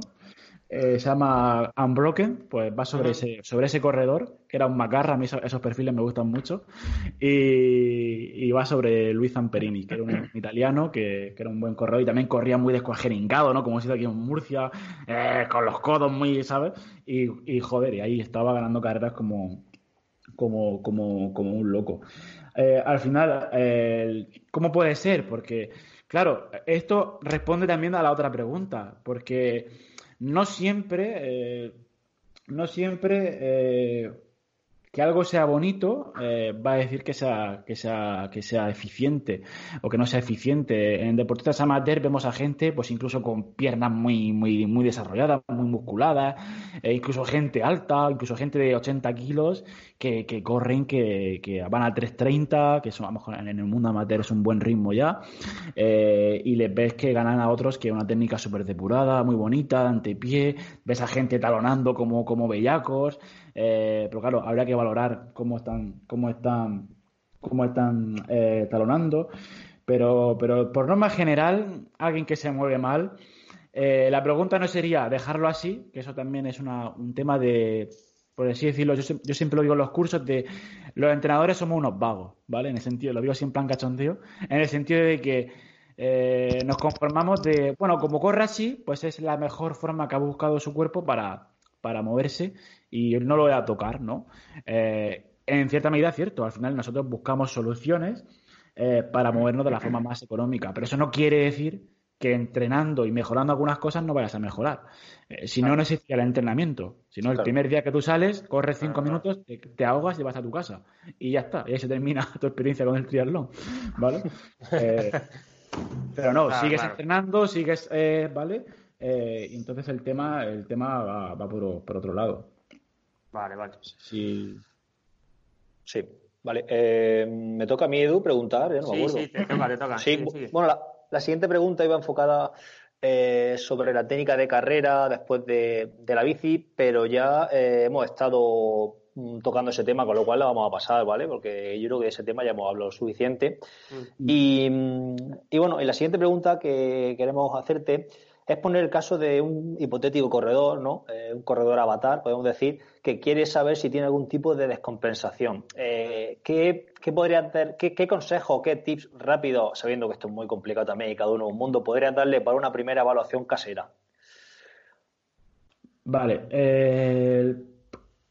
Eh, se llama Unbroken, pues va sobre ese, sobre ese corredor, que era un macarra, a mí esos, perfiles me gustan mucho, y, va sobre Luis Zamperini, que era un, italiano que, era un buen corredor y también corría muy descuajeringado, ¿no? Como si aquí en Murcia, eh, con los codos muy, ¿sabes? Y, y joder, y ahí estaba ganando carreras como, como, como, como un loco. Eh, al final, eh, ¿cómo puede ser? Porque, claro, esto responde también a la otra pregunta, porque no siempre, eh, no siempre que algo sea bonito eh, va a decir que sea, que sea, que sea eficiente o que no sea eficiente. En deportistas amateur vemos a gente, pues incluso con piernas muy, muy, muy desarrolladas, muy musculadas, e incluso gente alta, incluso gente de 80 kilos que, que corren, que, que, van a 3.30, que eso a lo mejor en el mundo amateur es un buen ritmo ya, eh, y les ves que ganan a otros que una técnica súper depurada, muy bonita, antepié, ves a gente talonando como, como bellacos. Eh, pero claro, habría que valorar cómo están, cómo están, cómo están eh, talonando. Pero, pero por norma general, alguien que se mueve mal, eh, la pregunta no sería dejarlo así, que eso también es un tema de, por así decirlo, yo, siempre lo digo en los cursos, de los entrenadores somos unos vagos, ¿vale? En el sentido, lo digo siempre en cachondeo, en el sentido de que nos conformamos de, bueno, como corre así, pues es la mejor forma que ha buscado su cuerpo para, para moverse y no lo voy a tocar, ¿no? Eh, en cierta medida es cierto, al final nosotros buscamos soluciones eh, para movernos de la forma más económica, pero eso no quiere decir que entrenando y mejorando algunas cosas no vayas a mejorar. Eh, si no, no existiría el entrenamiento. Si no, el primer día que tú sales, corres cinco minutos, te, ahogas y vas a tu casa. Y ya está. Y ahí se termina tu experiencia con el triatlón. ¿Vale? pero no, sigues entrenando, sigues, ¿vale? y entonces el tema, el tema va, por otro lado. Vale, vale. Sí. Sí, vale. Eh, me toca a mí, Edu, preguntar, ¿eh? no me acuerdo. Sí, te toca, te toca. Sí, bueno, la, siguiente pregunta iba enfocada eh, sobre la técnica de carrera después de, la bici, pero ya hemos estado mm, tocando ese tema, con lo cual la vamos a pasar, ¿vale? Porque yo creo que de ese tema ya hemos hablado suficiente. Mm. Y, mm, y bueno, y la siguiente pregunta que queremos hacerte es poner el caso de un hipotético corredor, ¿no? Eh, un corredor avatar, podemos decir, que quiere saber si tiene algún tipo de descompensación. Eh, ¿qué, podría hacer, qué, qué consejo, qué tips rápidos, sabiendo que esto es muy complicado también y cada uno un mundo, podría darle para una primera evaluación casera? Vale.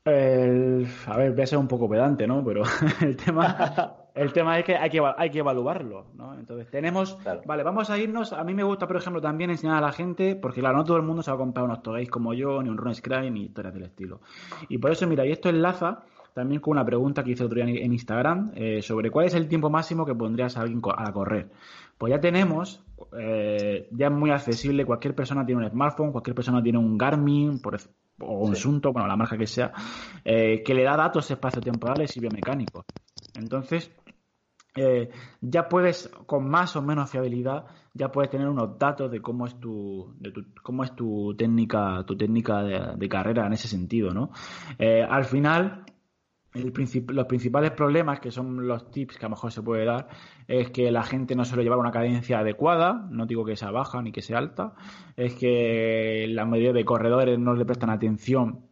a ver, voy a ser un poco pedante, ¿no? Pero el tema El tema es que hay que, hay que evaluarlo, ¿no? Entonces tenemos, vale, vamos a irnos, a mí me gusta, por ejemplo, también enseñar a la gente, porque claro, no todo el mundo se va a comprar unos togays como yo, ni un Run Scry, ni historias del estilo. Y por eso, mira, y esto enlaza también con una pregunta que hice otro día en Instagram eh, sobre cuál es el tiempo máximo que pondrías a alguien a correr. Pues ya tenemos, eh, ya es muy accesible, cualquier persona tiene un smartphone, cualquier persona tiene un Garmin o un Sunto, bueno, la marca que sea, eh, que le da datos espacio-temporales y biomecánicos. Entonces, eh, ya puedes, con más o menos fiabilidad, ya puedes tener unos datos de cómo es tu, de cómo es tu técnica, tu técnica de, carrera en ese sentido, ¿no? Eh, al final, los principales problemas, que son los tips que a lo mejor se puede dar, es que la gente no suele llevar una cadencia adecuada, no digo que sea baja ni que sea alta, es que la mayoría de corredores no le prestan atención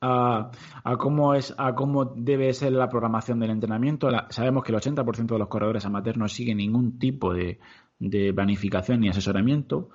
a, cómo es a cómo debe ser la programación del entrenamiento. sabemos que el 80% de los corredores amateurs no siguen ningún tipo de, planificación ni asesoramiento.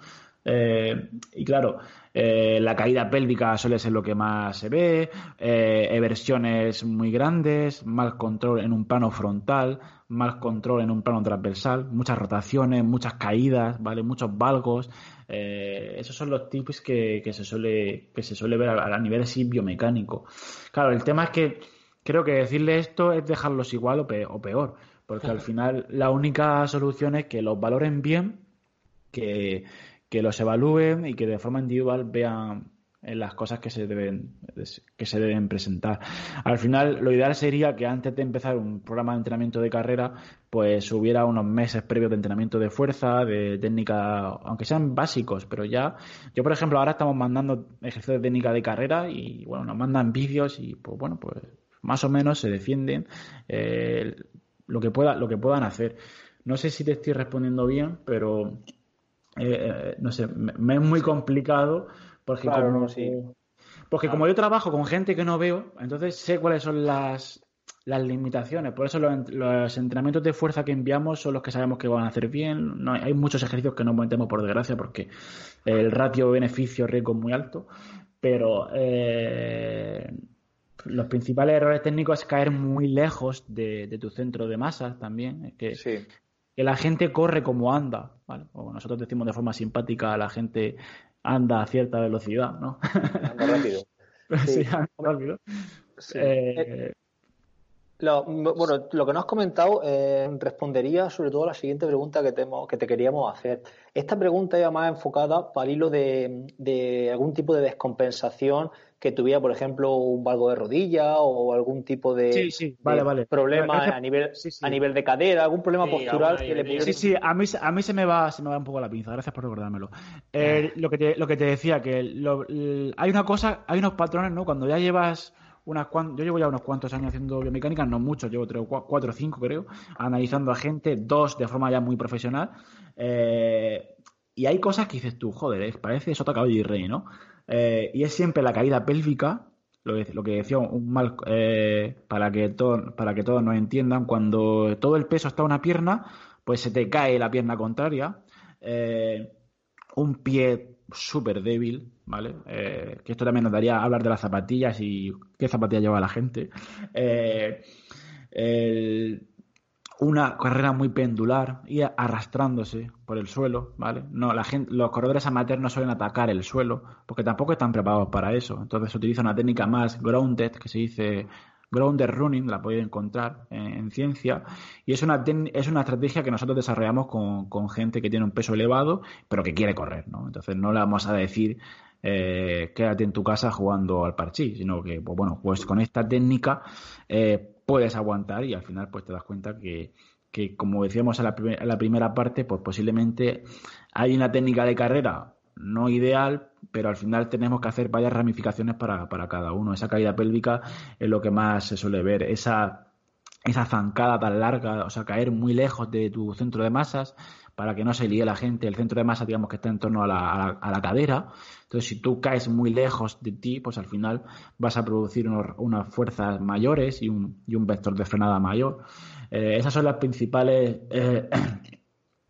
Eh, y claro, eh, la caída pélvica suele ser lo que más se ve, eh, eversiones muy grandes, mal control en un plano frontal, mal control en un plano transversal, muchas rotaciones, muchas caídas, ¿vale? Muchos valgos. Eh, esos son los tips que, se suele que se suele ver a, nivel así biomecánico. Claro, el tema es que creo que decirle esto es dejarlos igual o, peor, porque al final la única solución es que los valoren bien, que, que los evalúen y que de forma individual vean en las cosas que se deben que se deben presentar. Al final, lo ideal sería que antes de empezar un programa de entrenamiento de carrera, pues hubiera unos meses previos de entrenamiento de fuerza, de técnica, aunque sean básicos, pero ya, yo por ejemplo ahora estamos mandando ejercicios de técnica de carrera y bueno, nos mandan vídeos y pues bueno, pues más o menos se defienden eh, lo que pueda, lo que puedan hacer. No sé si te estoy respondiendo bien, pero eh, eh, no sé, me es muy complicado porque, como, porque como yo trabajo con gente que no veo, entonces sé cuáles son las, las limitaciones. Por eso los, entrenamientos de fuerza que enviamos son los que sabemos que van a hacer bien. No, hay muchos ejercicios que no metemos por desgracia porque el ratio beneficio-riesgo es muy alto. Pero eh, los principales errores técnicos es caer muy lejos de, tu centro de masas también. que, que la gente corre como anda. O nosotros decimos de forma simpática a la gente anda a cierta velocidad, ¿no? Anda rápido. sí, anda rápido. Eh, lo, bueno, lo que nos has comentado eh, respondería sobre todo a la siguiente pregunta que te, que te queríamos hacer. Esta pregunta iba más enfocada para hilo de, de algún tipo de descompensación que tuviera, por ejemplo, un valgo de rodilla o algún tipo de, problema a nivel a nivel de cadera, algún problema postural que le Sí, sí, a mí, a mí se me va se me va un poco la pinza. Gracias por recordármelo. Eh, lo que te, lo que te decía que hay una cosa, hay unos patrones, ¿no? Cuando ya llevas unas yo llevo ya unos cuantos años haciendo biomecánica, no muchos, llevo tres, cuatro o cinco creo, analizando a gente, dos de forma ya muy profesional. Eh, y hay cosas que dices tú, joder, parece eso te acaba de rey, ¿no? Eh, y es siempre la caída pélvica, lo, que decía un mal, eh, para, que todo, para que todos nos entiendan, cuando todo el peso está en una pierna, pues se te cae la pierna contraria, eh, un pie súper débil, ¿vale? que esto también nos daría hablar de las zapatillas y qué zapatillas lleva la gente. el, una carrera muy pendular y arrastrándose por el suelo, ¿vale? No, la gente, los corredores amateurs no suelen atacar el suelo porque tampoco están preparados para eso. Entonces se utiliza una técnica más grounded que se dice grounded running, la podéis encontrar en, ciencia y es una es una estrategia que nosotros desarrollamos con, con, gente que tiene un peso elevado pero que quiere correr, ¿no? Entonces no le vamos a decir eh, quédate en tu casa jugando al parchís, sino que pues bueno, pues con esta técnica eh, puedes aguantar y al final pues te das cuenta que, que como decíamos en la, la, primera parte, pues posiblemente hay una técnica de carrera no ideal, pero al final tenemos que hacer varias ramificaciones para, para cada uno. Esa caída pélvica es lo que más se suele ver. Esa, esa zancada tan larga, o sea, caer muy lejos de tu centro de masas, para que no se líe la gente. El centro de masa, digamos que está en torno a la, a la, cadera. Entonces, si tú caes muy lejos de ti, pues al final vas a producir unas fuerzas mayores y un, y un, vector de frenada mayor. Eh, esas son las principales, eh,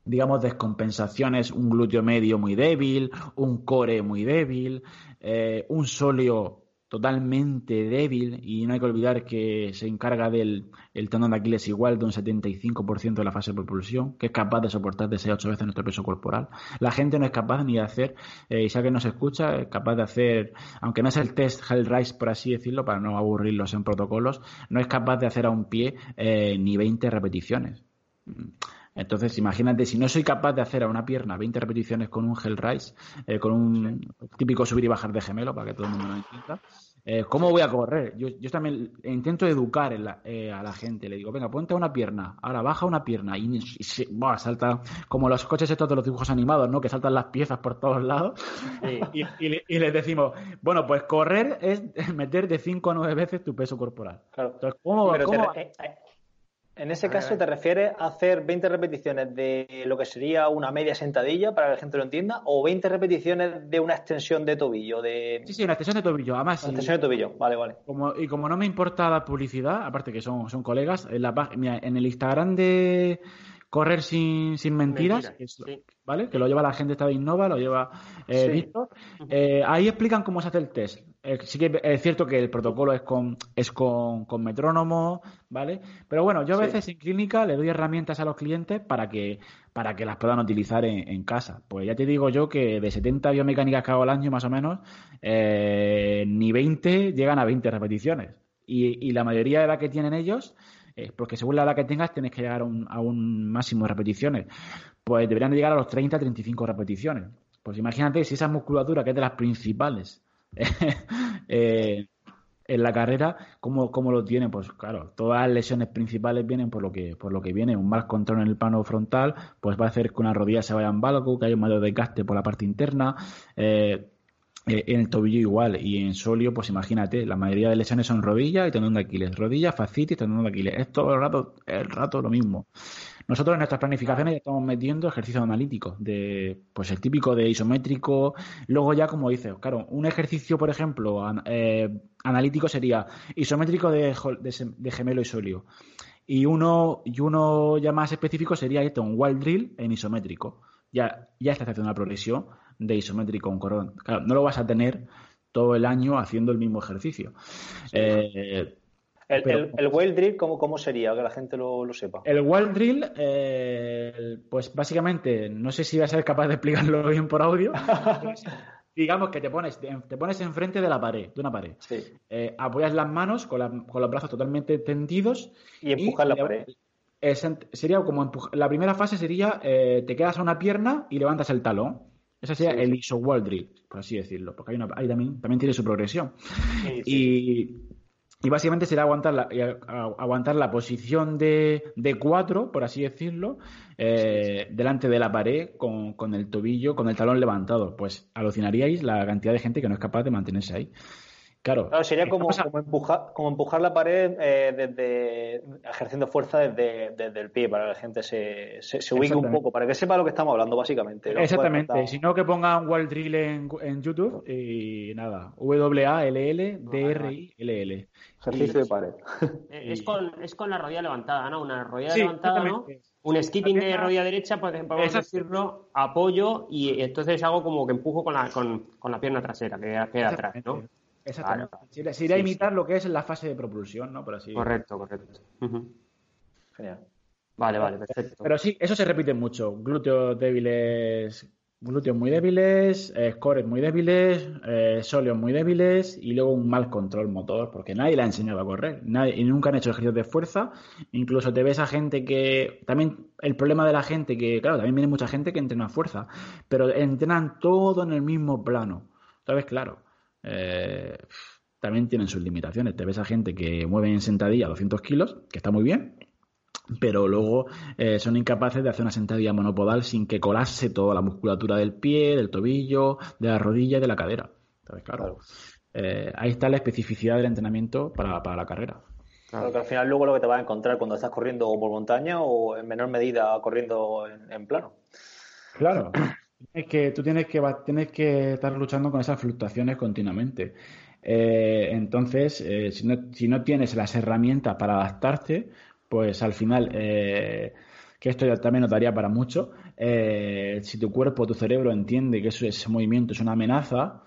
digamos, descompensaciones. Un glúteo medio muy débil, un core muy débil, eh, un sóleo totalmente débil y no hay que olvidar que se encarga del el tendón de Aquiles igual de un 75% de la fase de propulsión, que es capaz de soportar de 6 8 veces nuestro peso corporal. La gente no es capaz ni de hacer, eh, y si alguien nos escucha, es capaz de hacer, aunque no es el test Hell Rise, por así decirlo, para no aburrirlos en protocolos, no es capaz de hacer a un pie eh, ni 20 repeticiones. Entonces, imagínate, si no soy capaz de hacer a una pierna 20 repeticiones con un Hell Rise, eh, con un típico subir y bajar de gemelo, para que todo el mundo lo entienda, eh, ¿Cómo voy a correr? Yo, yo también intento educar eh, a la gente. Le digo, venga, ponte una pierna, ahora baja una pierna y, salta como los coches estos de los dibujos animados, ¿no? Que saltan las piezas por todos lados. Y, les decimos, bueno, pues correr es meter de 5 a 9 veces tu peso corporal. Claro. Entonces, ¿cómo, cómo... En ese caso, ¿te refieres a hacer 20 repeticiones de lo que sería una media sentadilla, para que la gente lo entienda, o 20 repeticiones de una extensión de tobillo? De... Sí, sí, una extensión de tobillo. Además, una extensión de tobillo, vale, vale. Como, y como no me importa la publicidad, aparte que son, son colegas, en, la, en el Instagram de Correr sin, sin mentiras, ¿vale? Que lo lleva la gente esta de Innova, lo lleva eh, Víctor. Eh, ahí explican cómo se hace el test. Eh, sí que es cierto que el protocolo es con, es con, metrónomo, ¿vale? Pero bueno, yo a veces en clínica le doy herramientas a los clientes para que, para que las puedan utilizar en, casa. Pues ya te digo yo que de 70 biomecánicas que hago al año más o menos, ni 20 llegan a 20 repeticiones. Y, y la mayoría de las que tienen ellos eh, porque según la edad que tengas tienes que llegar a un, máximo de repeticiones. Pues deberían llegar a los 30, 35 repeticiones. Pues imagínate si esa musculatura, que es de las principales eh, en la carrera, ¿cómo, ¿cómo, lo tiene? Pues claro, todas las lesiones principales vienen por lo que por lo que viene. Un mal control en el plano frontal, pues va a hacer que una rodilla se vaya en valgo, que haya un mayor desgaste por la parte interna. Eh, eh, en el tobillo igual y en solio, pues imagínate, la mayoría de lesiones son rodillas y tendón de Aquiles, rodilla, fascitis, tendón de Aquiles, es todo el rato, el rato lo mismo. Nosotros en nuestras planificaciones ya estamos metiendo ejercicios analíticos, de, pues el típico de isométrico, luego ya como dices, claro, un ejercicio, por ejemplo, eh, analítico sería isométrico de, gemelo y solio. Y uno, y uno ya más específico sería esto, un wild drill en isométrico. Ya, ya estás haciendo una progresión de isométrico un corón. Claro, no lo vas a tener todo el año haciendo el mismo ejercicio. Eh, el, el, wild drill, ¿cómo, ¿cómo, sería? Que la gente lo, sepa. El wild drill, eh, pues básicamente, no sé si vas a ser capaz de explicarlo bien por audio. digamos que te pones, te pones enfrente de la pared, de una pared. Eh, apoyas las manos con, los brazos totalmente tendidos. Y empujas la pared. sería como la primera fase sería te quedas a una pierna y levantas el talón. Ese sería el ISO World Drill, por así decirlo, porque hay una, también, también tiene su progresión. y, básicamente será aguantar la, aguantar la posición de, de cuatro, por así decirlo, eh, delante de la pared con, con, el tobillo, con el talón levantado. Pues alucinaríais la cantidad de gente que no es capaz de mantenerse ahí. Claro. sería como, empujar, como empujar la pared eh, desde ejerciendo fuerza desde, el pie para que la gente se, se, ubique un poco, para que sepa lo que estamos hablando, básicamente. Exactamente. Si no, que pongan Wall Drill en, en, YouTube y nada. W-A-L-L-D-R-I-L-L. Ejercicio de pared. Eh, es con, es con la rodilla levantada, ¿no? Una rodilla levantada, ¿no? Un skipping de rodilla derecha, por ejemplo, podemos decirlo, apoyo y entonces hago como que empujo con la, con, con la pierna trasera, que queda atrás, ¿no? Exactamente. Se irá a imitar lo que es la fase de propulsión, ¿no? Por así correcto, correcto. Genial. Vale, vale, perfecto. Pero sí, eso se repite mucho. Glúteos débiles, glúteos muy débiles, eh, scores muy débiles, eh, sóleos muy débiles y luego un mal control motor, porque nadie le ha enseñado a correr. Nadie, y nunca han hecho ejercicios de fuerza. Incluso te ves a gente que. También el problema de la gente que, claro, también viene mucha gente que entrena fuerza, pero entrenan todo en el mismo plano. ¿Sabes? Claro eh, también tienen sus limitaciones. Te ves a gente que mueve en sentadilla 200 kilos, que está muy bien, pero luego eh, son incapaces de hacer una sentadilla monopodal sin que colase toda la musculatura del pie, del tobillo, de la rodilla y de la cadera. Entonces, claro, eh, ahí está la especificidad del entrenamiento para, la carrera. Claro, que al final luego lo que te vas a encontrar cuando estás corriendo por montaña o en menor medida corriendo en plano. Claro, es que tú tienes que, tienes que estar luchando con esas fluctuaciones continuamente. Eh, entonces, eh, si, no, si, no, tienes las herramientas para adaptarte, pues al final, eh, que esto ya también notaría para mucho, si tu cuerpo, tu cerebro entiende que ese movimiento es una amenaza,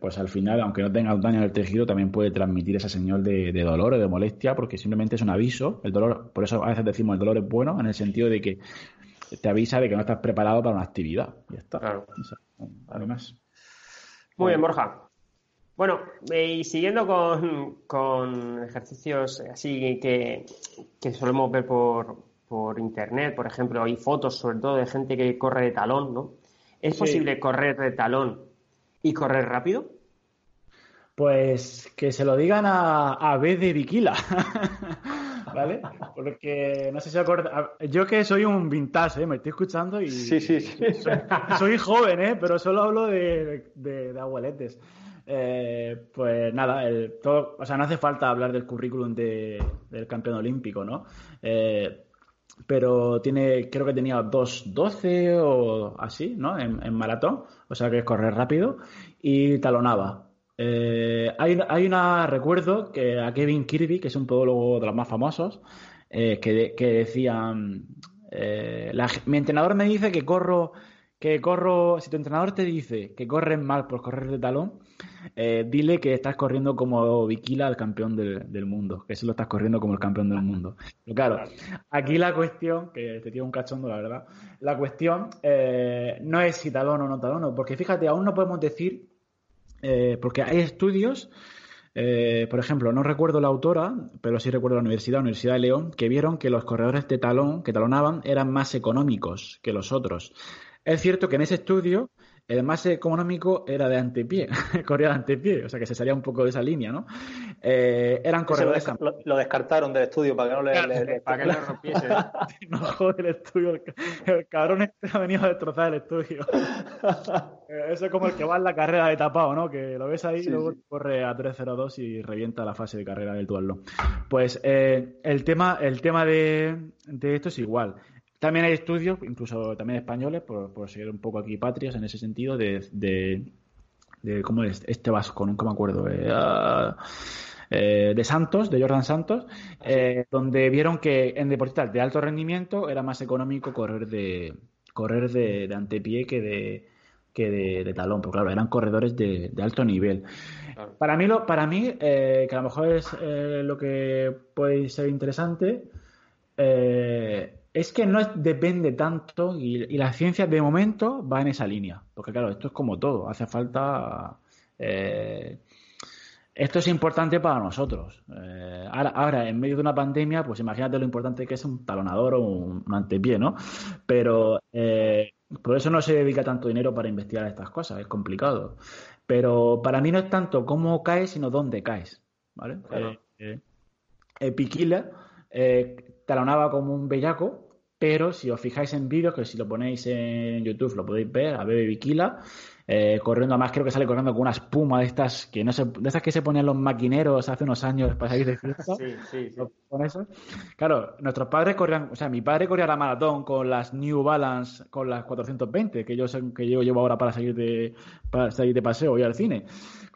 pues al final, aunque no tenga un daño en el tejido, también puede transmitir esa señal de, dolor o de molestia, porque simplemente es un aviso. El dolor, por eso a veces decimos el dolor es bueno, en el sentido de que te avisa de que no estás preparado para una actividad. Y está. Claro. además. Muy bien, Borja. Bueno, y siguiendo con, ejercicios así que, solemos ver por, por, internet, por ejemplo, hay fotos sobre todo de gente que corre de talón, ¿no? ¿Es posible correr de talón y correr rápido? Pues que se lo digan a, a B de Viquila. ¿Vale? Porque no sé si acorda. Yo que soy un vintage, ¿eh? me estoy escuchando y. Sí, sí, sí. Soy, joven, ¿eh? Pero solo hablo de, de, de abueletes. Eh, pues nada, el, todo, o sea, no hace falta hablar del currículum de, del campeón olímpico, ¿no? Eh, pero tiene, creo que tenía 2.12 o así, ¿no? En, maratón, o sea que es correr rápido y talonaba. Eh, hay, hay, una, recuerdo que a Kevin Kirby, que es un podólogo de los más famosos, eh, que, que, decía, eh, mi entrenador me dice que corro, que corro, si tu entrenador te dice que corres mal por correr de talón, dile que estás corriendo como Vikila, el campeón del, mundo, que eso lo estás corriendo como el campeón del mundo. claro, aquí la cuestión, que te tiene un cachondo, la verdad, la cuestión no es si talón o no talón, porque fíjate, aún no podemos decir, eh, porque hay estudios, por ejemplo, no recuerdo la autora, pero sí recuerdo la universidad, la Universidad de León, que vieron que los corredores de talón, que talonaban, eran más económicos que los otros. Es cierto que en ese estudio el más económico era de antepié, corría de antepié, o sea que se salía un poco de esa línea, ¿no? Eh, eran corredores. Lo, lo, descartaron del estudio para que no le, para que rompiese. no joder el estudio, el, cabrón este ha venido a destrozar el estudio. Eh, eso es como el que va en la carrera de tapado, ¿no? Que lo ves ahí y luego corre a 3.02 y revienta la fase de carrera del duelo. Pues eh, el tema, el tema de, de esto es igual. También hay estudios, incluso también españoles, por, por seguir un poco aquí patrias en ese sentido, de, de, ¿cómo es? Este vasco, nunca me acuerdo. Eh, ah, eh, de Santos, de Jordan Santos, eh, donde vieron que en deportistas de alto rendimiento era más económico correr de correr de, de antepié que de que de, talón, pero claro, eran corredores de, alto nivel. Para mí, lo, para mí que a lo mejor es lo que puede ser interesante, eh, es que no depende tanto y, la ciencia de momento va en esa línea. Porque claro, esto es como todo, hace falta... Eh, esto es importante para nosotros. Eh, ahora, en medio de una pandemia, pues imagínate lo importante que es un talonador o un, antepié, ¿no? Pero eh, por eso no se dedica tanto dinero para investigar estas cosas, es complicado. Pero para mí no es tanto cómo caes, sino dónde caes, ¿vale? Piquila talonaba como un bellaco, pero si os fijáis en vídeos, que si lo ponéis en YouTube lo podéis ver, a Bebe Viquila, eh, corriendo, además creo que sale corriendo con una espuma de estas que no se, de esas que se ponían los maquineros hace unos años para salir de fiesta. Sí, sí, sí. Con eso. Claro, nuestros padres corrían, o sea, mi padre corría la maratón con las New Balance, con las 420, que yo, que yo llevo ahora para salir de, para salir de paseo y al cine.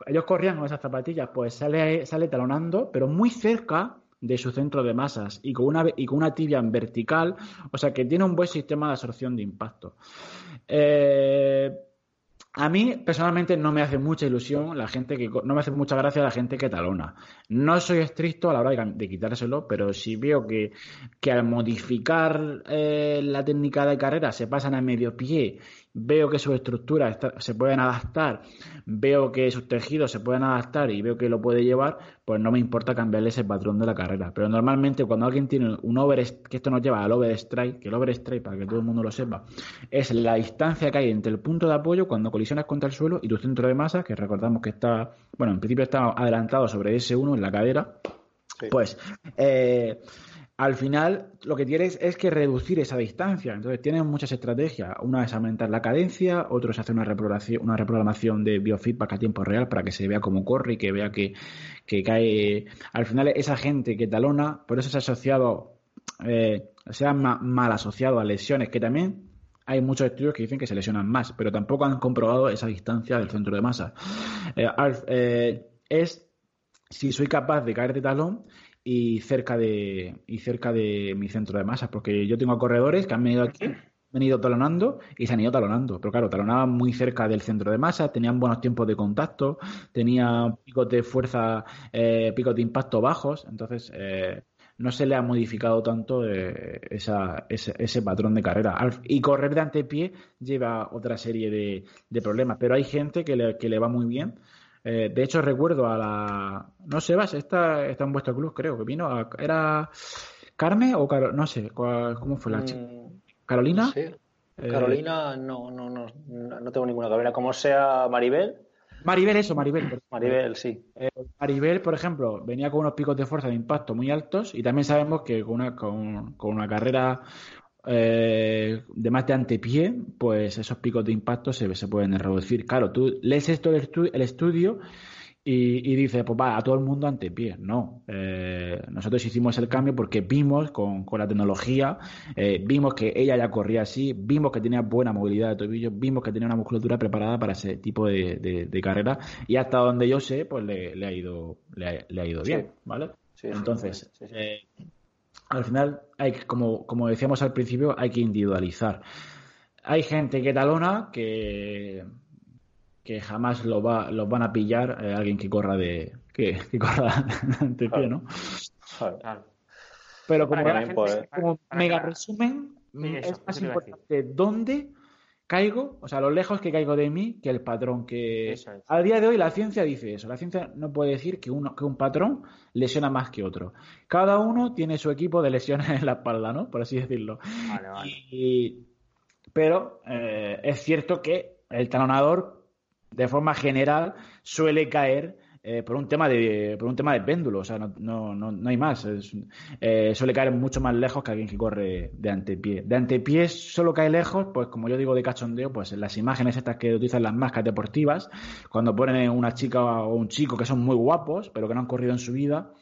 Ellos corrían con esas zapatillas, pues sale, sale talonando, pero muy cerca de su centro de masas y con una, y con una tibia en vertical, o sea que tiene un buen sistema de absorción de impacto. Eh, a mí personalmente no me hace mucha ilusión la gente que no me hace mucha gracia la gente que talona. No soy estricto a la hora de, quitárselo, pero si veo que, que al modificar eh, la técnica de carrera se pasan a medio pie veo que sus estructuras se pueden adaptar, veo que sus tejidos se pueden adaptar y veo que lo puede llevar, pues no me importa cambiarle ese patrón de la carrera. Pero normalmente cuando alguien tiene un over, que esto nos lleva al overstrike, que el overstrike, para que todo el mundo lo sepa, es la distancia que hay entre el punto de apoyo cuando colisionas contra el suelo y tu centro de masa, que recordamos que está, bueno, en principio está adelantado sobre ese 1 en la cadera, pues... Eh, al final lo que tienes es que reducir esa distancia. Entonces tienes muchas estrategias. Una es aumentar la cadencia, otro es hacer una reprogramación, una reprogramación de biofeedback a tiempo real para que se vea cómo corre y que vea que, cae. Al final esa gente que talona, por eso se ha asociado, eh, se ha mal asociado a lesiones que también hay muchos estudios que dicen que se lesionan más, pero tampoco han comprobado esa distancia del centro de masa. Eh, eh, es si soy capaz de caer de talón y cerca de y cerca de mi centro de masa porque yo tengo corredores que han venido aquí venido talonando y se han ido talonando. Pero claro, talonaban muy cerca del centro de masa, tenían buenos tiempos de contacto, tenían picos de fuerza, eh, picos de impacto bajos. Entonces, eh, no se le ha modificado tanto eh, esa, ese, patrón de carrera. Y correr de antepié lleva otra serie de, problemas, pero hay gente que le, que le va muy bien. Eh, de hecho, recuerdo a la. No sé, vas, esta está en vuestro club, creo, que vino. A, ¿Era Carmen o Caro... No sé, ¿cómo fue la mm, chica? ¿Carolina? Sí. Eh, Carolina, no, no, no, no tengo ninguna Carolina. Como sea Maribel, Maribel, eso, Maribel. Maribel, sí. Eh, Maribel, por ejemplo, venía con unos picos de fuerza de impacto muy altos y también sabemos que con una, con, una carrera eh, de más de antepié, pues esos picos de impacto se, se pueden reducir. Claro, tú lees esto el estudio y, dice, pues va, a todo el mundo ante pie. No, eh, nosotros hicimos el cambio porque vimos con, la tecnología, eh, vimos que ella ya corría así, vimos que tenía buena movilidad de tobillos, vimos que tenía una musculatura preparada para ese tipo de, carrera y hasta donde yo sé, pues le, ha ido le ha, ido bien, ¿vale? Entonces, eh, al final, hay como, como decíamos al principio, hay que individualizar. Hay gente que talona que que jamás lo va, los van a pillar eh, alguien que corra de que, corra de pie, ¿no? Pero como, mega resumen, es más importante dónde caigo, o sea, lo lejos que caigo de mí que el patrón que a día de hoy la ciencia dice eso, la ciencia no puede decir que uno que un patrón lesiona más que otro. Cada uno tiene su equipo de lesiones en la espalda, ¿no? Por así decirlo. Vale, vale. pero eh, es cierto que el talonador de forma general suele caer eh, por un tema de por un tema de péndulo, o sea, no, no, no, hay más. Eh, suele caer mucho más lejos que alguien que corre de antepié. De antepié solo cae lejos, pues como yo digo de cachondeo, pues en las imágenes estas que utilizan las máscaras deportivas, cuando ponen una chica o un chico que son muy guapos, pero que no han corrido en su vida,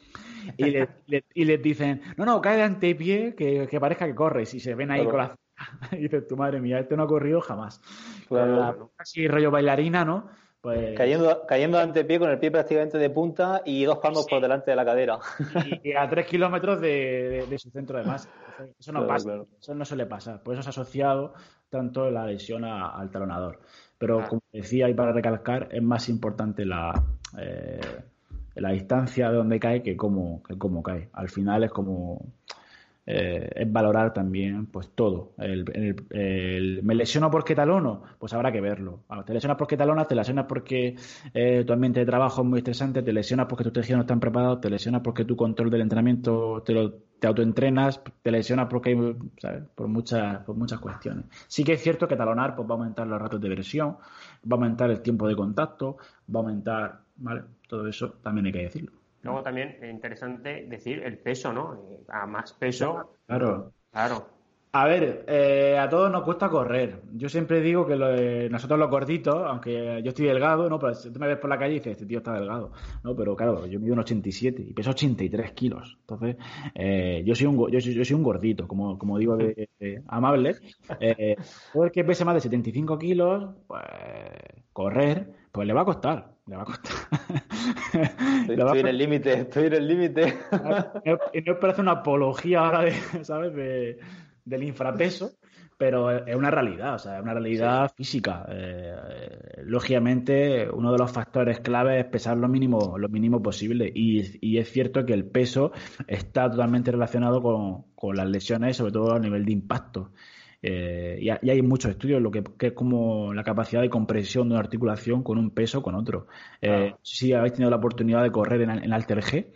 y, les dicen, no, no, cae de antepié, que, que parezca que corres, y se ven ahí con la y dices, tu madre mía, este no ha corrido jamás. Así rollo bailarina, ¿no? Pues... Cayendo, cayendo ante pie con el pie prácticamente de punta y dos palmos por delante de la cadera. Y, a tres kilómetros de, su centro de masa. Eso no pasa, eso no suele pasar. Por eso se ha asociado tanto la lesión al talonador. Pero como decía y para recalcar, es más importante la, eh, la distancia de donde cae que cómo, que cómo cae. Al final es como eh, es valorar también pues todo. El, ¿Me lesiono porque talono? Pues habrá que verlo. te lesionas porque talonas, te lesionas porque tu ambiente de trabajo es muy estresante, te lesionas porque tus tejidos no están preparados, te lesionas porque tu control del entrenamiento te, lo, te autoentrenas, te lesionas porque hay, Por, muchas, por muchas cuestiones. Sí que es cierto que talonar pues, va a aumentar los ratos de versión, va a aumentar el tiempo de contacto, va a aumentar, ¿vale? Todo eso también hay que decirlo. Luego también es interesante decir el peso, ¿no? Eh, a más peso. Claro. Claro. A ver, eh, a todos nos cuesta correr. Yo siempre digo que lo nosotros los gorditos, aunque yo estoy delgado, ¿no? Pero si tú me ves por la calle y dices, este tío está delgado. No, pero claro, yo mido un 87 y peso 83 kilos. Entonces, eh, yo, soy un, yo, yo, soy un gordito, como, como digo de, amable. Eh, el que pese más de 75 kilos, pues correr, pues le va a costar le va a costar. Estoy, en el límite, estoy en el límite. Y no parece una apología ahora de, ¿sabes? De, del infrapeso, pero es una realidad, o sea, es una realidad física. Eh, lógicamente, uno de los factores clave es pesar lo mínimo, lo mínimo posible. Y, y es cierto que el peso está totalmente relacionado con, con las lesiones, sobre todo a nivel de impacto. Eh, y, hay muchos estudios lo que, es como la capacidad de compresión de una articulación con un peso con otro. Eh, Si habéis tenido la oportunidad de correr en, en Alter G,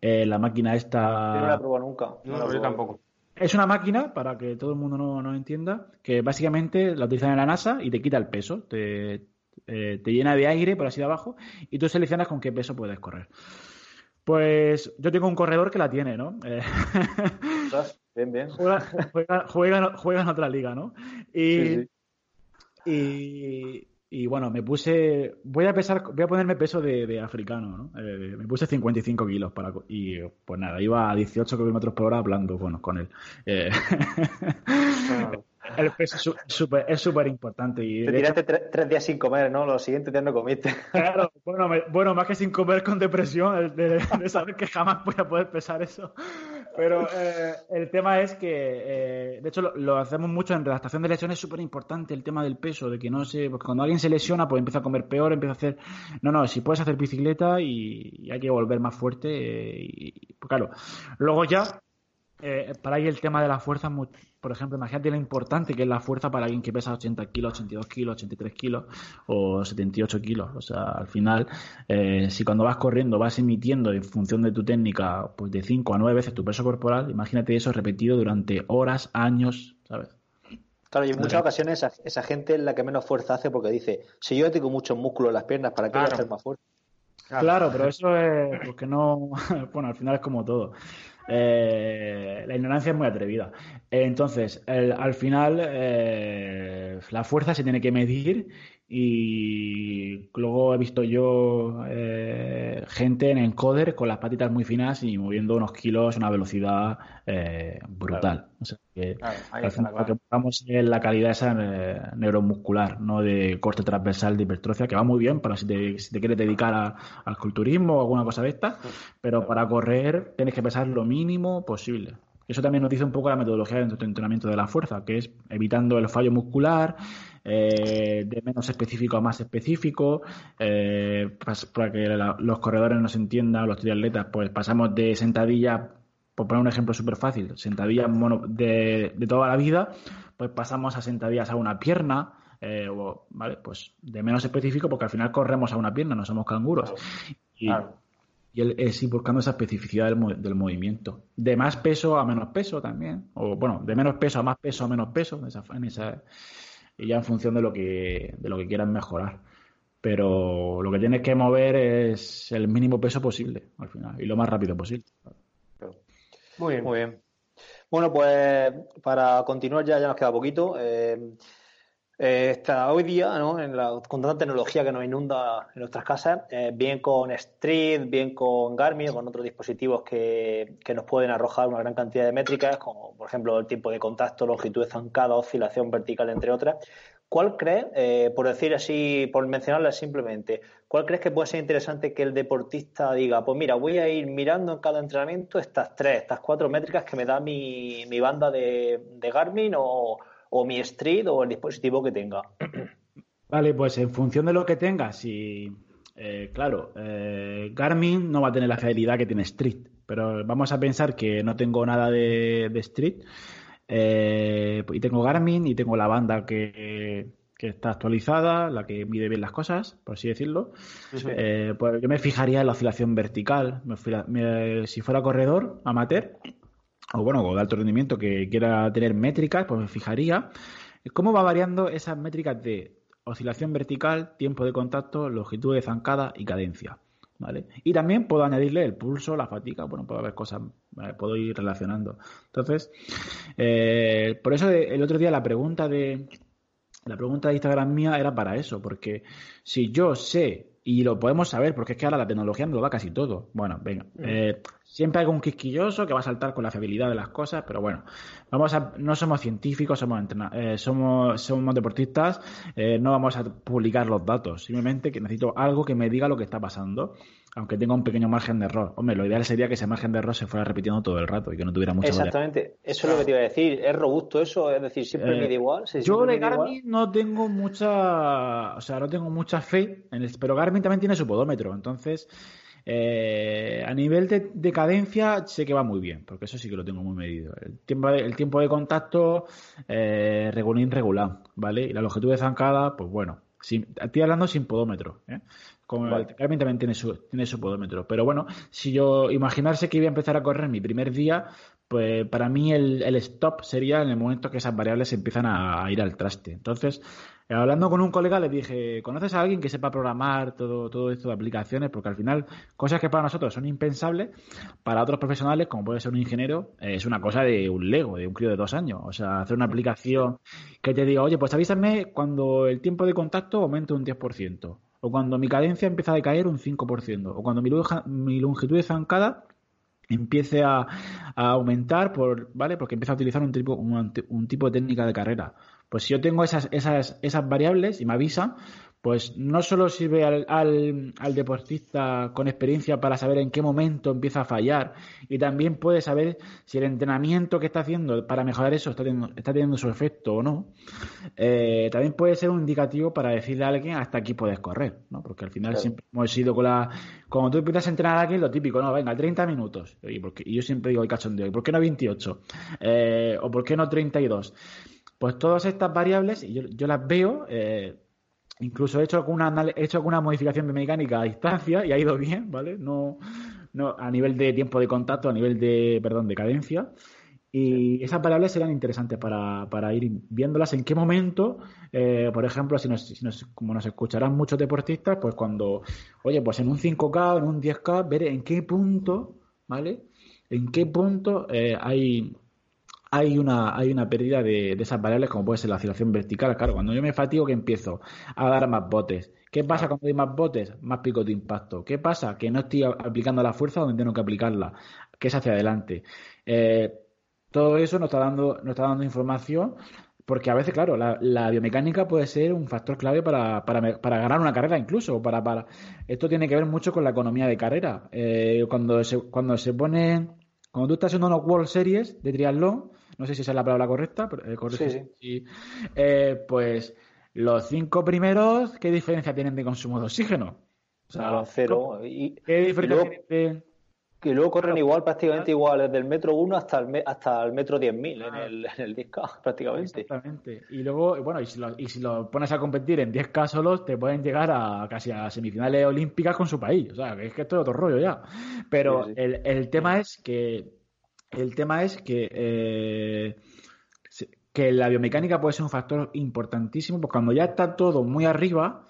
eh, la máquina esta. no la he nunca. No, yo tampoco. Es una máquina, para que todo el mundo no, no entienda, que básicamente la utilizan en la NASA y te quita el peso. Te, eh, te llena de aire por así de abajo y tú seleccionas con qué peso puedes correr. Pues yo tengo un corredor que la tiene, ¿no? Bien, bien. Juega, en otra liga, ¿no? Y, y, bueno, me puse. Voy a pesar, voy a ponerme peso de, africano, ¿no? Eh, me puse 55 kilos para. Y pues nada, iba a 18 kilómetros por hora hablando bueno, con él. Eh, el peso es súper importante. Y Te tiraste tres, días sin comer, ¿no? Los siguientes días no comiste. Claro, bueno, bueno más que sin comer con depresión, de, saber que jamás voy a poder pesar eso. Pero eh, el tema es que, eh, de hecho, lo, hacemos mucho en redactación de lesiones, es súper importante el tema del peso, de que no se. Porque cuando alguien se lesiona, pues empieza a comer peor, empieza a hacer. No, no, si puedes hacer bicicleta y, hay que volver más fuerte. Eh, y, pues claro, luego ya eh, para ahí el tema de la fuerza, por ejemplo, imagínate lo importante que es la fuerza para alguien que pesa 80 kilos, 82 kilos, 83 kilos o 78 kilos. O sea, al final, eh, si cuando vas corriendo vas emitiendo en función de tu técnica, pues de 5 a 9 veces tu peso corporal, imagínate eso repetido durante horas, años, ¿sabes? Claro, y en muchas ocasiones esa, gente es la que menos fuerza hace porque dice, si yo tengo muchos músculos en las piernas, ¿para qué voy a hacer más fuerza? Claro, pero eso es porque no, bueno, al final es como todo. Eh, la ignorancia es muy atrevida. entonces, al final, eh, la fuerza se tiene que medir y luego he visto yo eh, gente en encoder con las patitas muy finas y moviendo unos kilos a una velocidad brutal. O sea, que lo que buscamos es la calidad esa neuromuscular, no de corte transversal de hipertrofia, que va muy bien para si te, si te quieres dedicar al culturismo o alguna cosa de esta, pero para correr tienes que pesar lo mínimo posible. Eso también nos dice un poco la metodología de entrenamiento de la fuerza, que es evitando el fallo muscular, eh, de menos específico a más específico, eh, para que los corredores nos entiendan, los triatletas, pues pasamos de sentadilla, por poner un ejemplo súper fácil, sentadillas de, de, toda la vida, pues pasamos a sentadillas a una pierna, eh, o, ¿vale? Pues de menos específico porque al final corremos a una pierna, no somos canguros. Y, y él es ir buscando esa especificidad del, del, movimiento. De más peso a menos peso también. O bueno, de menos peso a más peso a menos peso. En esa, en esa, y ya en función de lo que, de lo que quieran mejorar. Pero lo que tienes que mover es el mínimo peso posible al final y lo más rápido posible. Muy bien. Muy bien. Bueno, pues para continuar ya, ya nos queda poquito. Eh, eh, está hoy día, ¿no? en la, con tanta tecnología que nos inunda en nuestras casas, eh, bien con Street, bien con Garmin, con otros dispositivos que, nos pueden arrojar una gran cantidad de métricas, como por ejemplo el tiempo de contacto, longitud de zancada, oscilación vertical, entre otras. ¿Cuál crees, eh, por decir así, por mencionarlas simplemente, cuál crees que puede ser interesante que el deportista diga, pues mira, voy a ir mirando en cada entrenamiento estas tres, estas cuatro métricas que me da mi, mi banda de, de Garmin o o mi Street o el dispositivo que tenga. Vale, pues en función de lo que tengas, si, eh, claro, eh, Garmin no va a tener la fidelidad que tiene Street, pero vamos a pensar que no tengo nada de, Street eh, y tengo Garmin y tengo la banda que, está actualizada, la que mide bien las cosas, por así decirlo. pues yo me fijaría en la oscilación vertical. si fuera corredor amateur, o bueno, o de alto rendimiento que quiera tener métricas, pues me fijaría cómo va variando esas métricas de oscilación vertical, tiempo de contacto, longitud de zancada y cadencia. ¿Vale? Y también puedo añadirle el pulso, la fatiga, bueno, puedo haber cosas, puedo ir relacionando. Entonces, eh, por eso el otro día la pregunta de la pregunta de Instagram mía era para eso, porque si yo sé y lo podemos saber, porque es que ahora la tecnología nos lo da casi todo. Bueno, venga, mm. eh, Siempre hay un quisquilloso que va a saltar con la fiabilidad de las cosas, pero bueno, vamos a, no somos científicos, somos, eh, somos, somos deportistas, eh, no vamos a publicar los datos, simplemente que necesito algo que me diga lo que está pasando, aunque tenga un pequeño margen de error. Hombre, lo ideal sería que ese margen de error se fuera repitiendo todo el rato y que no tuviera mucha Exactamente, eso es lo que te iba a decir, es robusto eso, es decir, siempre eh, mide igual. yo de Garmin no tengo mucha, o sea, no tengo mucha fe, en el, pero Garmin también tiene su podómetro, entonces eh, a nivel de, cadencia sé que va muy bien, porque eso sí que lo tengo muy medido. El tiempo de, el tiempo de contacto eh, regulín regular, ¿vale? Y la longitud de zancada, pues bueno, estoy hablando sin podómetro. ¿eh? Como también tiene su, tiene su podómetro. Pero bueno, si yo imaginarse que iba a empezar a correr mi primer día, pues para mí el, stop sería en el momento que esas variables empiezan a ir al traste. Entonces, Hablando con un colega le dije, ¿conoces a alguien que sepa programar todo, todo esto de aplicaciones? Porque al final, cosas que para nosotros son impensables, para otros profesionales, como puede ser un ingeniero, es una cosa de un Lego, de un crío de dos años. O sea, hacer una aplicación que te diga, oye, pues avísame cuando el tiempo de contacto aumente un 10%, o cuando mi cadencia empieza a decaer un 5%, o cuando mi, mi longitud de zancada empiece a, aumentar por, ¿vale? Porque empieza a utilizar un tipo, un, tipo de técnica de carrera. Pues si yo tengo esas, esas, esas variables y me avisan, pues no solo sirve al, al, deportista con experiencia para saber en qué momento empieza a fallar y también puede saber si el entrenamiento que está haciendo para mejorar eso está teniendo, está teniendo su efecto o no. Eh, también puede ser un indicativo para decirle a alguien hasta aquí puedes correr, ¿no? Porque al final siempre hemos sido con la... Cuando tú empiezas a entrenar a alguien, lo típico, no, venga, 30 minutos. Y, porque, y yo siempre digo el cachondeo, ¿por qué no 28? Eh, ¿O por qué no 32? Pues todas estas variables, yo, yo las veo... Eh, Incluso he hecho alguna, he hecho alguna modificación de mecánica a distancia y ha ido bien, ¿vale? No, no a nivel de tiempo de contacto, a nivel de, perdón, de cadencia. Y esas variables serán interesantes para, para ir viéndolas en qué momento, eh, por ejemplo, si nos, si nos, como nos escucharán muchos deportistas, pues cuando, oye, pues en un 5K, en un 10K, ver en qué punto, ¿vale? En qué punto eh, hay, hay una, hay una pérdida de, esas variables como puede ser la aceleración vertical. Claro, cuando yo me fatigo que empiezo a dar más botes. ¿Qué pasa cuando hay más botes? Más picos de impacto. ¿Qué pasa? Que no estoy aplicando la fuerza donde tengo que aplicarla, que es hacia adelante. Eh, todo eso nos está dando, nos está dando información porque a veces, claro, la, biomecánica puede ser un factor clave para, para, para, ganar una carrera incluso. Para, para... Esto tiene que ver mucho con la economía de carrera. Eh, cuando, se, cuando se pone... Cuando tú estás haciendo unos World Series de triatlón, no sé si esa es la palabra correcta, pero, eh, sí, sí. Eh, pues los cinco primeros, ¿qué diferencia tienen de consumo de oxígeno? O sea, cero. Y, ¿Qué diferencia tienen Que luego corren igual, prácticamente igual, desde el metro 1 hasta el, hasta el metro 10.000 en el, en el 10K, prácticamente. Exactamente. Y luego, bueno, y si, lo, y si lo pones a competir en 10K solos, te pueden llegar a casi a semifinales olímpicas con su país. O sea, que es que esto es otro rollo ya. Pero el, el tema es que el tema es que, eh, que la biomecánica puede ser un factor importantísimo, porque cuando ya está todo muy arriba,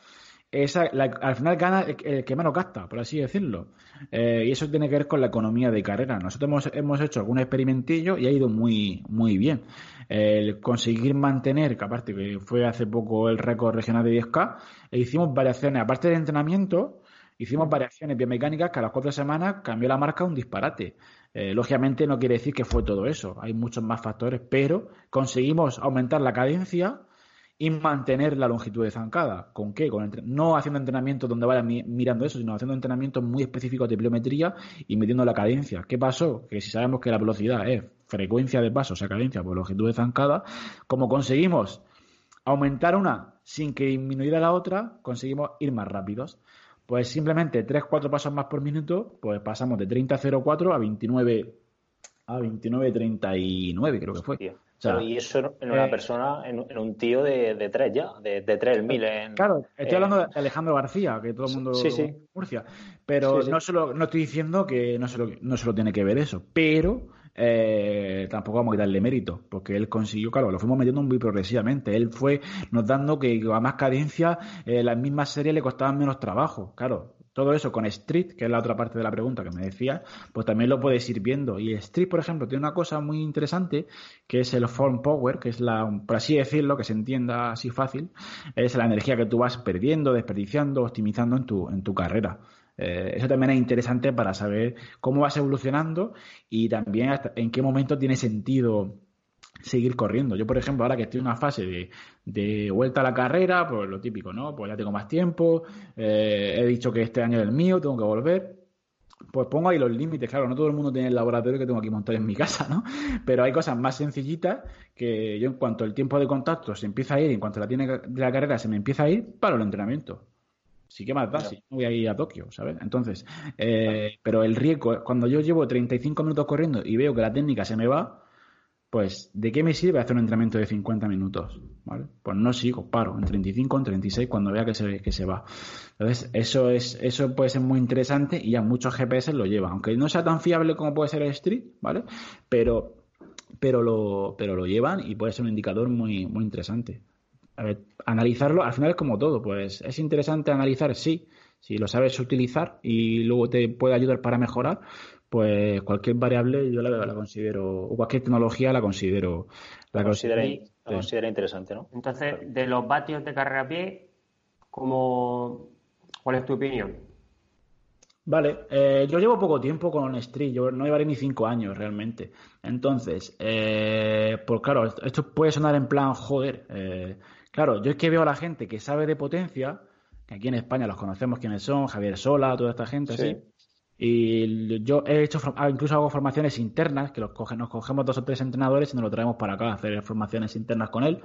esa, al final gana el, que menos gasta, por así decirlo. Eh, y eso tiene que ver con la economía de carrera. Nosotros hemos, hemos hecho algún experimentillo y ha ido muy, muy bien. El conseguir mantener, que aparte que fue hace poco el récord regional de 10K, e hicimos variaciones, aparte de entrenamiento, hicimos variaciones biomecánicas que a las cuatro semanas cambió la marca un disparate. Eh, lógicamente no quiere decir que fue todo eso, hay muchos más factores, pero conseguimos aumentar la cadencia y mantener la longitud de zancada. ¿Con qué? Con no haciendo entrenamientos donde vaya mirando eso, sino haciendo entrenamientos muy específicos de pliometría y midiendo la cadencia. ¿Qué pasó? Que si sabemos que la velocidad es frecuencia de paso, o sea, cadencia por longitud de zancada, como conseguimos aumentar una sin que disminuyera la otra, conseguimos ir más rápidos pues simplemente 3-4 pasos más por minuto, pues pasamos de 30.04 a 29 a 29.39 creo que fue. y eso en una eh, persona, en, un tío de, de 3 ya, de, de 3.000 en... Claro, estoy hablando de Alejandro García, que todo el mundo sí, sí. Murcia, pero no solo no estoy diciendo que no solo, no solo tiene que ver eso, pero eh, tampoco vamos a darle mérito, porque él consiguió, claro, lo fuimos metiendo muy progresivamente. Él fue nos dando que a más cadencia eh, las mismas series le costaban menos trabajo, claro. Todo eso con Street, que es la otra parte de la pregunta que me decía, pues también lo puedes ir viendo. Y Street, por ejemplo, tiene una cosa muy interesante, que es el form power, que es la, por así decirlo, que se entienda así fácil, es la energía que tú vas perdiendo, desperdiciando, optimizando en tu, en tu carrera. Eh, eso también es interesante para saber cómo vas evolucionando y también en qué momento tiene sentido seguir corriendo. Yo, por ejemplo, ahora que estoy en una fase de, vuelta a la carrera, pues lo típico, ¿no? Pues ya tengo más tiempo, eh, he dicho que este año es el mío, tengo que volver. Pues pongo ahí los límites, claro, no todo el mundo tiene el laboratorio que tengo aquí montado en mi casa, ¿no? Pero hay cosas más sencillitas que yo en cuanto el tiempo de contacto se empieza a ir, en cuanto la tiene de la carrera se me empieza a ir, para el entrenamiento sí que más da, voy a ir a Tokio, ¿sabes? Entonces, eh, pero el riesgo, cuando yo llevo 35 minutos corriendo y veo que la técnica se me va, pues, ¿de qué me sirve hacer un entrenamiento de 50 minutos? ¿Vale? Pues no sigo, paro en 35, en 36 cuando vea que se, que se va. Entonces, eso es, eso puede ser muy interesante y ya muchos GPS lo llevan, aunque no sea tan fiable como puede ser el Street, ¿vale? Pero, pero lo, pero lo llevan y puede ser un indicador muy, muy interesante a ver, analizarlo al final es como todo, pues es interesante analizar, sí, si lo sabes utilizar y luego te puede ayudar para mejorar, pues cualquier variable yo la, la considero, o cualquier tecnología la considero. La, considera, interesante, ¿no? Entonces, de los vatios de carrera a pie, ¿cómo, ¿cuál es tu opinión? Vale, eh, yo llevo poco tiempo con Street, yo no llevaré ni cinco años realmente. Entonces, eh, pues claro, esto puede sonar en plan, joder, eh, Claro, yo es que veo a la gente que sabe de potencia, que aquí en España los conocemos quiénes son, Javier Sola, toda esta gente así. Y yo he hecho, ah, incluso hago formaciones internas, que los nos cogemos dos o tres entrenadores y nos lo traemos para acá a hacer formaciones internas con él.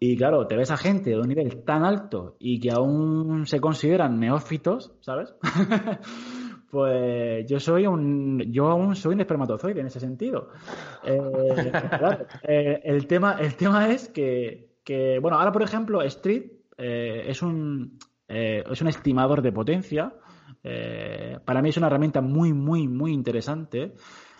Y claro, te ves a gente de un nivel tan alto y que aún se consideran neófitos, ¿sabes? pues yo soy un, yo aún soy un espermatozoide en ese sentido. Eh, claro, eh, el tema, el tema es que, que, bueno, ahora por ejemplo, Street eh, es un, es un estimador de potencia. Eh, para mí es una herramienta muy, muy, muy interesante.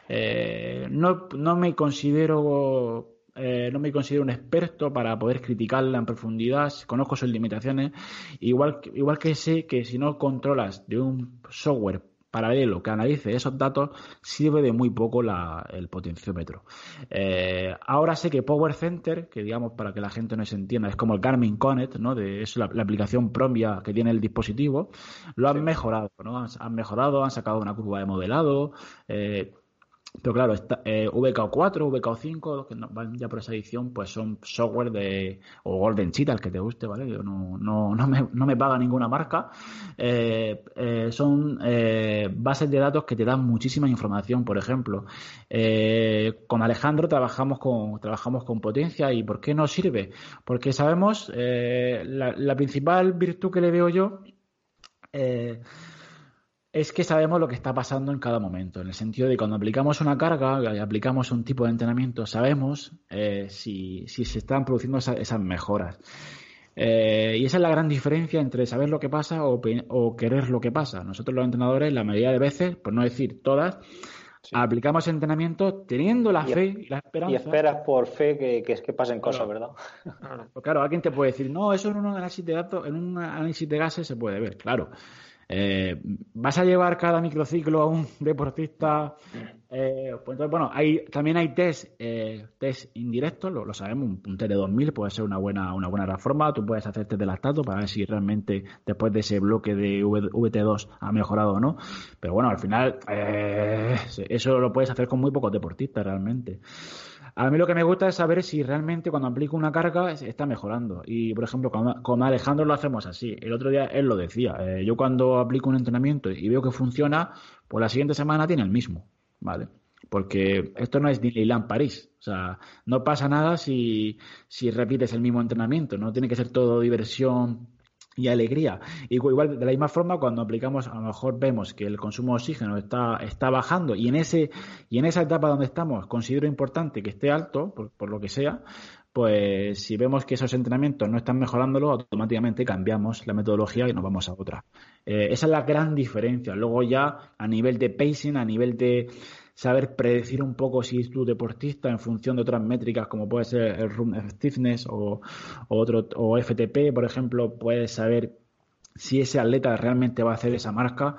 Eh, no, no, me considero eh, no me considero un experto para poder criticarla en profundidad, conozco sus limitaciones, igual, igual que sé que si no controlas de un software paralelo que analice esos datos sirve de muy poco la, el potenciómetro. Eh, ahora sé que Power Center, que digamos para que la gente no se entienda, es como el Garmin Connect, ¿no? De, es la, aplicación propia que tiene el dispositivo, lo han mejorado, ¿no? Han, mejorado, han sacado una curva de modelado, eh, pero claro, está, eh, VK4, VK5, que van ya por esa edición, pues son software de, o Golden Cheetah, el que te guste, ¿vale? No, no, no, me, no me paga ninguna marca. Eh, eh, son eh, bases de datos que te dan muchísima información, por ejemplo. Eh, con Alejandro trabajamos con, trabajamos con potencia y ¿por qué nos sirve? Porque sabemos, eh, la, la principal virtud que le veo yo, eh, es que sabemos lo que está pasando en cada momento, en el sentido de cuando aplicamos una carga y aplicamos un tipo de entrenamiento, sabemos eh, si, si, se están produciendo esas mejoras. Eh, y esa es la gran diferencia entre saber lo que pasa o, o, querer lo que pasa. Nosotros los entrenadores, la mayoría de veces, por no decir todas, sí. aplicamos entrenamiento teniendo la y, fe y la esperanza. Y esperas por fe que, que, que pasen cosas, ¿verdad? Claro. Pues claro, alguien te puede decir, no, eso en un análisis de datos, en un análisis de gases se puede ver, claro. Eh, ¿Vas a llevar cada microciclo a un deportista? Eh, pues entonces, bueno, hay, también hay test, eh, test indirectos, lo, sabemos, un, un test de 2000 puede ser una buena, una buena reforma. Tú puedes hacer test de lactato para ver si realmente después de ese bloque de VT2 ha mejorado o no. Pero bueno, al final, eh, eso lo puedes hacer con muy pocos deportistas realmente. A mí lo que me gusta es saber si realmente cuando aplico una carga está mejorando. Y, por ejemplo, con, Alejandro lo hacemos así. El otro día él lo decía. Eh, yo cuando aplico un entrenamiento y veo que funciona, pues la siguiente semana tiene el mismo. ¿Vale? Porque esto no es Disneyland París. O sea, no pasa nada si, si repites el mismo entrenamiento. No tiene que ser todo diversión y alegría. Igual, de la misma forma, cuando aplicamos, a lo mejor vemos que el consumo de oxígeno está, está bajando y en, ese, y en esa etapa donde estamos considero importante que esté alto, por, por lo que sea, pues si vemos que esos entrenamientos no están mejorándolo, automáticamente cambiamos la metodología y nos vamos a otra. Eh, esa es la gran diferencia. Luego ya a nivel de pacing, a nivel de saber predecir un poco si es tu deportista en función de otras métricas como puede ser el room stiffness o, otro o FTP, por ejemplo, puedes saber si ese atleta realmente va a hacer esa marca.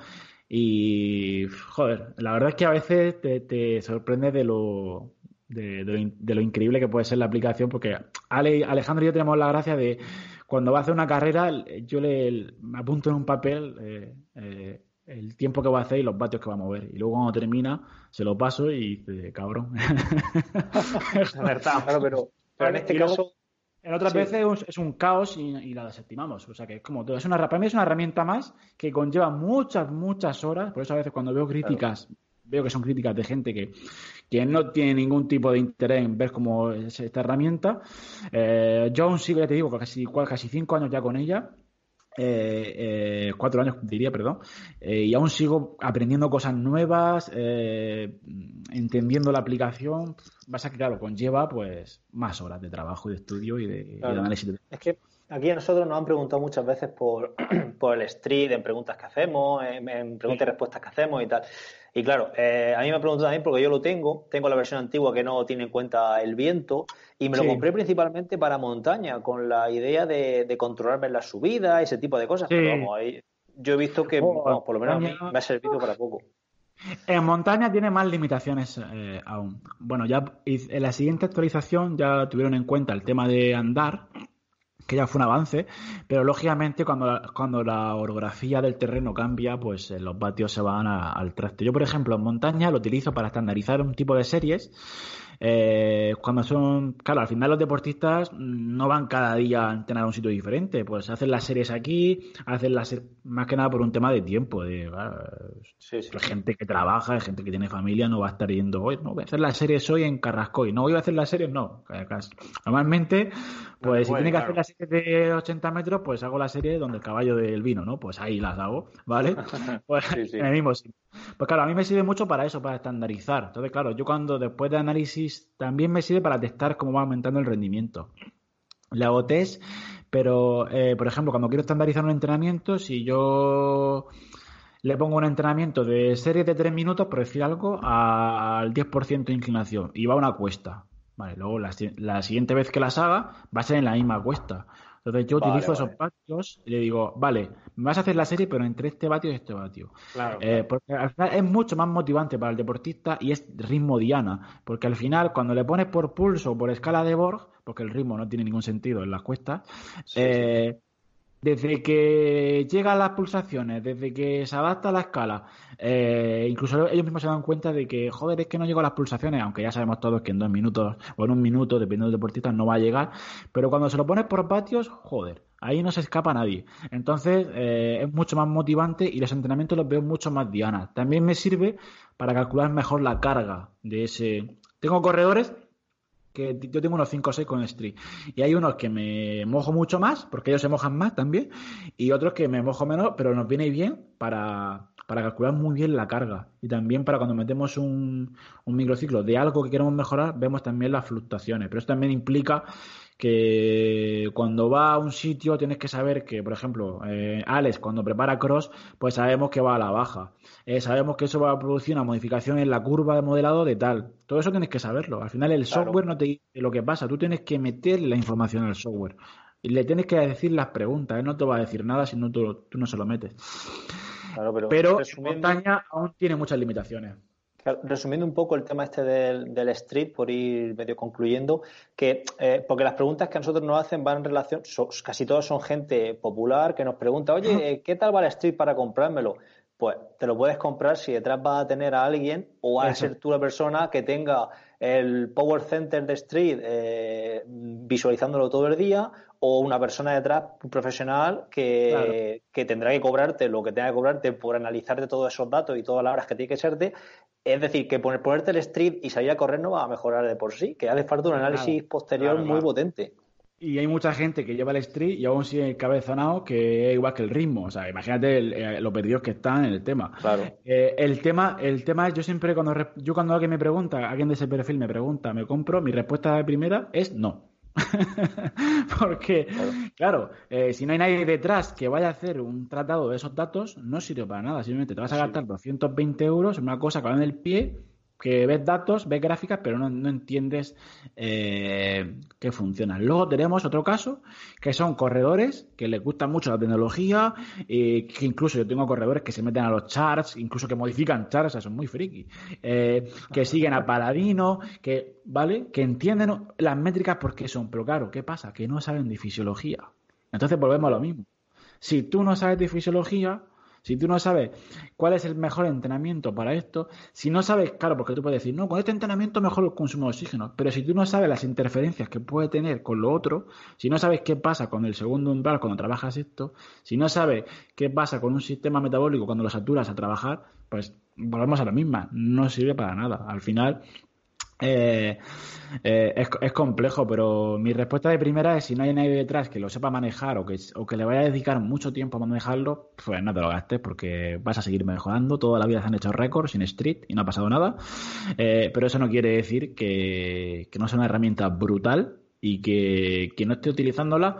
Y joder, la verdad es que a veces te, sorprende de lo, de, de, lo, de, lo, increíble que puede ser la aplicación, porque Ale, Alejandro y yo tenemos la gracia de cuando va a hacer una carrera, yo le, me apunto en un papel eh, eh, el tiempo que va a hacer y los vatios que va a mover. Y luego cuando termina, se lo paso y dice, cabrón. es verdad, claro, pero, pero en este caso. En otras sí. veces es un caos y, y, la desestimamos. O sea que es como todo. Es una, para mí es una herramienta más que conlleva muchas, muchas horas. Por eso a veces cuando veo críticas, claro. veo que son críticas de gente que, que no tiene ningún tipo de interés en ver cómo es esta herramienta. Eh, yo aún sigo, ya te digo, casi, casi cinco años ya con ella eh, eh, cuatro años diría, perdón, eh, y aún sigo aprendiendo cosas nuevas, eh, entendiendo la aplicación. Pasa que, claro, conlleva pues más horas de trabajo y de estudio y de, claro. y de análisis. Es que aquí a nosotros nos han preguntado muchas veces por, por el street, en preguntas que hacemos, en, en preguntas y respuestas que hacemos y tal. Y claro, eh, a mí me preguntado también porque yo lo tengo, tengo la versión antigua que no tiene en cuenta el viento y me lo compré principalmente para montaña, con la idea de, de controlarme las subidas, ese tipo de cosas. Sí. Pero vamos, ahí, yo he visto que, oh, vamos, por lo menos a mí me ha servido para poco. En montaña tiene más limitaciones eh, aún. Bueno, ya en la siguiente actualización ya tuvieron en cuenta el tema de andar, que ya fue un avance, pero lógicamente cuando la, cuando la orografía del terreno cambia, pues eh, los vatios se van a, al traste. Yo, por ejemplo, en montaña lo utilizo para estandarizar un tipo de series Eh, cuando son, claro, al final los deportistas no van cada día a entrenar a un sitio diferente, pues hacen las series aquí, hacen las más que nada por un tema de tiempo, de gente que trabaja, gente que tiene familia, no va a estar yendo hoy, no voy a hacer las series hoy en Carrascoy, no voy a hacer las series, no. Normalmente, pues si tiene que hacer las series de 80 metros, pues hago la serie donde el caballo del vino, ¿no? Pues ahí las hago, ¿vale? Pues en el mismo Pues claro, a mí me sirve mucho para eso, para estandarizar. Entonces, claro, yo cuando después de análisis también me sirve para testar cómo va aumentando el rendimiento. Le hago test, pero, eh, por ejemplo, cuando quiero estandarizar un entrenamiento, si yo le pongo un entrenamiento de serie de 3 minutos, por decir algo, al 10% de inclinación y va a una cuesta. Vale, luego la, la, siguiente vez que las haga va a ser en la misma cuesta. Entonces yo utilizo esos vatios y le digo, vale, me vas a hacer la serie, pero entre este vatio y este vatio. Eh, porque al final es mucho más motivante para el deportista y es ritmo diana. Porque al final, cuando le pones por pulso o por escala de Borg, porque el ritmo no tiene ningún sentido en las cuestas, eh, desde que llegan las pulsaciones, desde que se adapta la escala, eh, incluso ellos mismos se dan cuenta de que, joder, es que no llego a las pulsaciones, aunque ya sabemos todos que en dos minutos o en un minuto, dependiendo del deportista, no va a llegar, pero cuando se lo pones por patios, joder, ahí no se escapa nadie. Entonces eh, es mucho más motivante y los entrenamientos los veo mucho más dianas. También me sirve para calcular mejor la carga de ese... Tengo corredores que yo tengo unos 5 o 6 con Street. Y hay unos que me mojo mucho más, porque ellos se mojan más también, y otros que me mojo menos, pero nos viene bien para, para calcular muy bien la carga. Y también para cuando metemos un, un microciclo de algo que queremos mejorar, vemos también las fluctuaciones. Pero eso también implica que cuando va a un sitio tienes que saber que, por ejemplo, eh, Alex cuando prepara cross, pues sabemos que va a la baja. Eh, sabemos que eso va a producir una modificación en la curva de modelado de tal. Todo eso tienes que saberlo. Al final el software no te dice lo que pasa, tú tienes que meter la información al software. Y le tienes que decir las preguntas, él no te va a decir nada si no tú, no se lo metes. pero, pero montaña aún tiene muchas limitaciones. Resumiendo un poco el tema este del, street, por ir medio concluyendo, que eh, porque las preguntas que a nosotros nos hacen van en relación, casi todas son gente popular que nos pregunta, oye, ¿qué tal va el street para comprármelo? Pues te lo puedes comprar si detrás vas a tener a alguien o a ser tú la persona que tenga el Power Center de Street eh, visualizándolo todo el día o una persona detrás, un profesional, que, que, tendrá que cobrarte lo que tenga que cobrarte por analizarte todos esos datos y todas las horas que tiene que serte. Es decir, que poner, ponerte el street y salir a correr no va a mejorar de por sí, que hace falta un análisis posterior muy potente. Y hay mucha gente que lleva el street y aún sigue cabezonado que es igual que el ritmo. O sea, imagínate eh, lo perdidos que están en el tema. Claro. Eh, el tema, el tema es, yo siempre cuando yo cuando alguien me pregunta, alguien de ese perfil me pregunta, ¿me compro? Mi respuesta de primera es no. Porque, claro, eh, si no hay nadie detrás que vaya a hacer un tratado de esos datos, no sirve para nada. Simplemente te vas a gastar 220 euros en una cosa que va en el pie que ves datos, ves gráficas, pero no, no entiendes eh, qué funciona. Luego tenemos otro caso, que son corredores que les gusta mucho la tecnología, y que incluso yo tengo corredores que se meten a los charts, incluso que modifican charts, o sea, son muy friki, eh, que siguen a Paladino, que, ¿vale? Que entienden las métricas porque son, pero claro, ¿qué pasa? Que no saben de fisiología. Entonces volvemos a lo mismo. Si tú no sabes de fisiología, si tú no sabes cuál es el mejor entrenamiento para esto, si no sabes, claro, porque tú puedes decir, no, con este entrenamiento mejor el consumo de oxígeno, pero si tú no sabes las interferencias que puede tener con lo otro, si no sabes qué pasa con el segundo umbral cuando trabajas esto, si no sabes qué pasa con un sistema metabólico cuando lo saturas a trabajar, pues volvemos a la misma, no sirve para nada. Al final, eh, eh, es, complejo, pero mi respuesta de primera es si no hay nadie detrás que lo sepa manejar o que, o que le vaya a dedicar mucho tiempo a manejarlo, pues no te lo gastes porque vas a seguir mejorando. Toda la vida se han hecho récords sin Street y no ha pasado nada. Eh, pero eso no quiere decir que, que no sea una herramienta brutal y que, que no esté utilizándola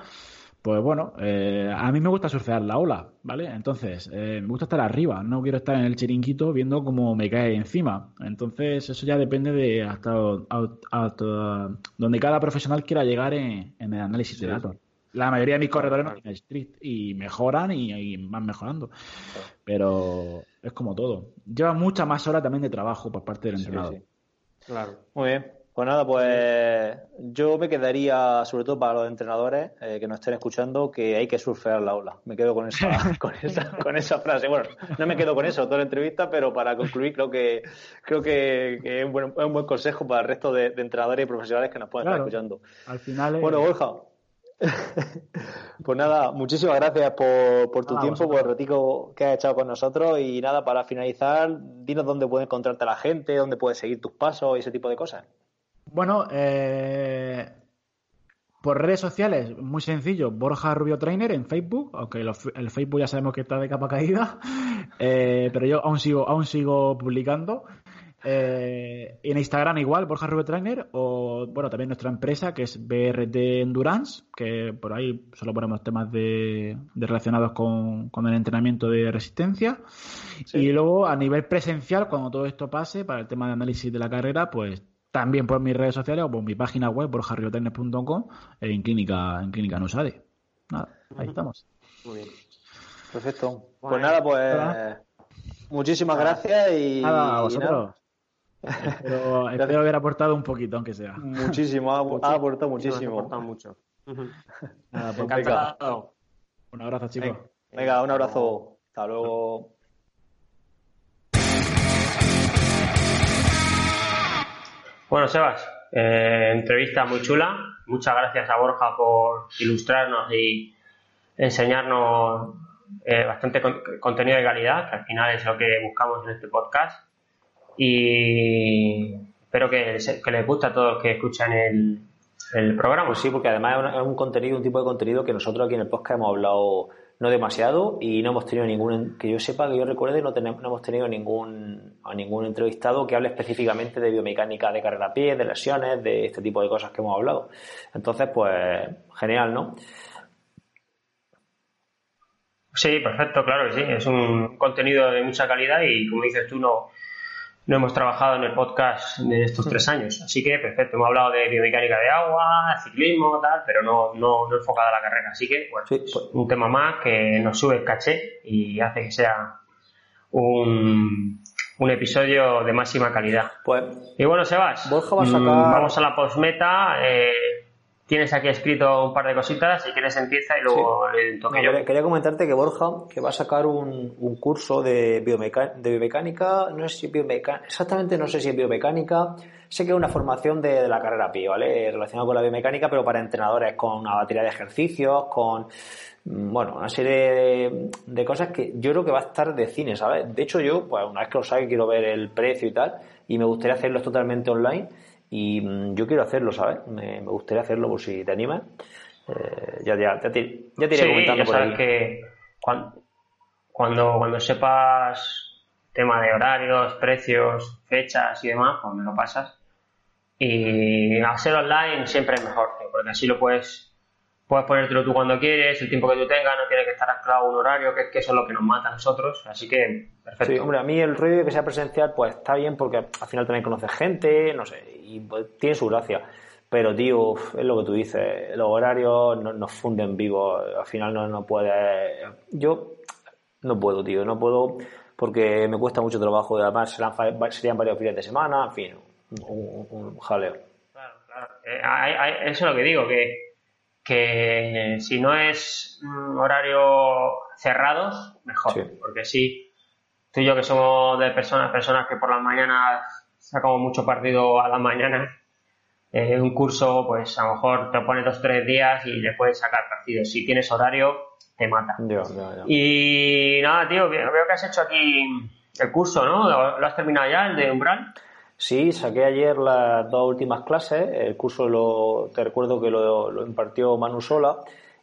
pues bueno, eh, a mí me gusta surfear la ola, ¿vale? Entonces, eh, me gusta estar arriba, no quiero estar en el chiringuito viendo cómo me cae encima. Entonces, eso ya depende de hasta, donde cada profesional quiera llegar en, el análisis de datos. La mayoría de mis corredores no tienen street y mejoran y, van mejorando. Pero es como todo. Lleva mucha más hora también de trabajo por parte del entrenador. Claro. Muy bien. Pues nada, pues yo me quedaría, sobre todo para los entrenadores eh, que nos estén escuchando, que hay que surfear la ola. Me quedo con esa, con esa, con esa frase. Bueno, no me quedo con eso toda la entrevista, pero para concluir creo que creo que, es, un buen, un buen, consejo para el resto de, entrenadores y profesionales que nos puedan estar escuchando. Al final. Bueno, Borja. pues nada, muchísimas gracias por, por tu tiempo, por el ratico que has echado con nosotros y nada, para finalizar, dinos dónde puede encontrarte la gente, dónde puedes seguir tus pasos y ese tipo de cosas. Bueno, eh, por redes sociales, muy sencillo, Borja Rubio Trainer en Facebook, aunque el Facebook ya sabemos que está de capa caída, eh, pero yo aún sigo, aún sigo publicando. Eh, en Instagram igual, Borja Rubio Trainer, o bueno, también nuestra empresa que es BRT Endurance, que por ahí solo ponemos temas de, relacionados con, el entrenamiento de resistencia. Y luego a nivel presencial, cuando todo esto pase, para el tema de análisis de la carrera, pues también por mis redes sociales o por mi página web, por harriotenes.com, en Clínica, en Clínica Nusade. Nada, ahí estamos. Muy bien. Perfecto. Pues nada, pues muchísimas gracias y. Nada, a vosotros. Espero, espero, haber aportado un poquito, aunque sea. Muchísimo, ha, aportado muchísimo. Ha aportado mucho. Nada, pues Encantado. Un abrazo, chicos. Venga, un abrazo. Hasta luego. Bueno, Sebas, eh, entrevista muy chula. Muchas gracias a Borja por ilustrarnos y enseñarnos eh, bastante contenido de calidad, que al final es lo que buscamos en este podcast. Y espero que, les guste a todos los que escuchan el, el programa. Pues sí, porque además es un contenido, un tipo de contenido que nosotros aquí en el podcast hemos hablado no demasiado y no hemos tenido ningún, que yo sepa, que yo recuerde, no, tenemos, no hemos tenido ningún, a ningún entrevistado que hable específicamente de biomecánica de carrera a pie, de lesiones, de este tipo de cosas que hemos hablado. Entonces, pues, genial, ¿no? Sí, perfecto, claro que sí. Es un contenido de mucha calidad y, como dices tú, no, no hemos trabajado en el podcast de estos tres años. Así que perfecto, hemos hablado de biomecánica de agua, ciclismo, tal, pero no, no, no enfocada a la carrera. Así que, bueno, pues, un tema más que nos sube el caché y hace que sea un, un episodio de máxima calidad. Pues, y bueno, Sebas, mm, vamos a la postmeta. Eh, tienes aquí escrito un par de cositas, si quieres empieza y luego le toque yo. Quería comentarte que Borja, que va a sacar un, un curso de, biomecánica, de biomecánica, no sé si biomecánica, exactamente no sé si es biomecánica, sé que es una formación de, la carrera PI, ¿vale? Relacionada con la biomecánica, pero para entrenadores, con una batería de ejercicios, con, mm, bueno, una serie de, de, cosas que yo creo que va a estar de cine, ¿sabes? De hecho yo, pues una vez que lo sabe, quiero ver el precio y tal, y me gustaría hacerlo totalmente online y mm, yo quiero hacerlo, ¿sabes? Me, gustaría hacerlo por si te animas. Eh, ya, ya, ya, te, ya iré comentando por ahí. que cuando, cuando, sepas tema de horarios, precios, fechas y demás, pues me lo pasas. Y hacer online siempre es mejor, porque así lo puedes puedes ponértelo tú cuando quieres, el tiempo que tú tengas, no tiene que estar anclado un horario, que, que eso es lo que nos mata a nosotros, así que perfecto. Sí, hombre, a mí el rollo de que sea presencial, pues está bien porque al final también conoces gente, no sé, y pues, tiene su gracia. Pero, tío, es lo que tú dices, los horarios nos, funden vivos, al final no, no puedes... Yo no puedo, tío, no puedo porque me cuesta mucho trabajo, además serán, serían varios fines de semana, en fin, un, jaleo. Claro, claro. Eh, eso es lo que digo, que que si no es horario cerrados, mejor. Porque sí, tú y yo que somos de personas, personas que por las mañanas sacamos mucho partido a las mañanas, eh, un curso, pues a lo mejor te pone dos o tres días y le puedes sacar partido. Si tienes horario, te mata. Y nada, tío, veo que has hecho aquí el curso, ¿no? ¿Lo has terminado ya, el de Umbral? Sí, saqué ayer las dos últimas clases. El curso lo, te recuerdo que lo, impartió Manu Sola.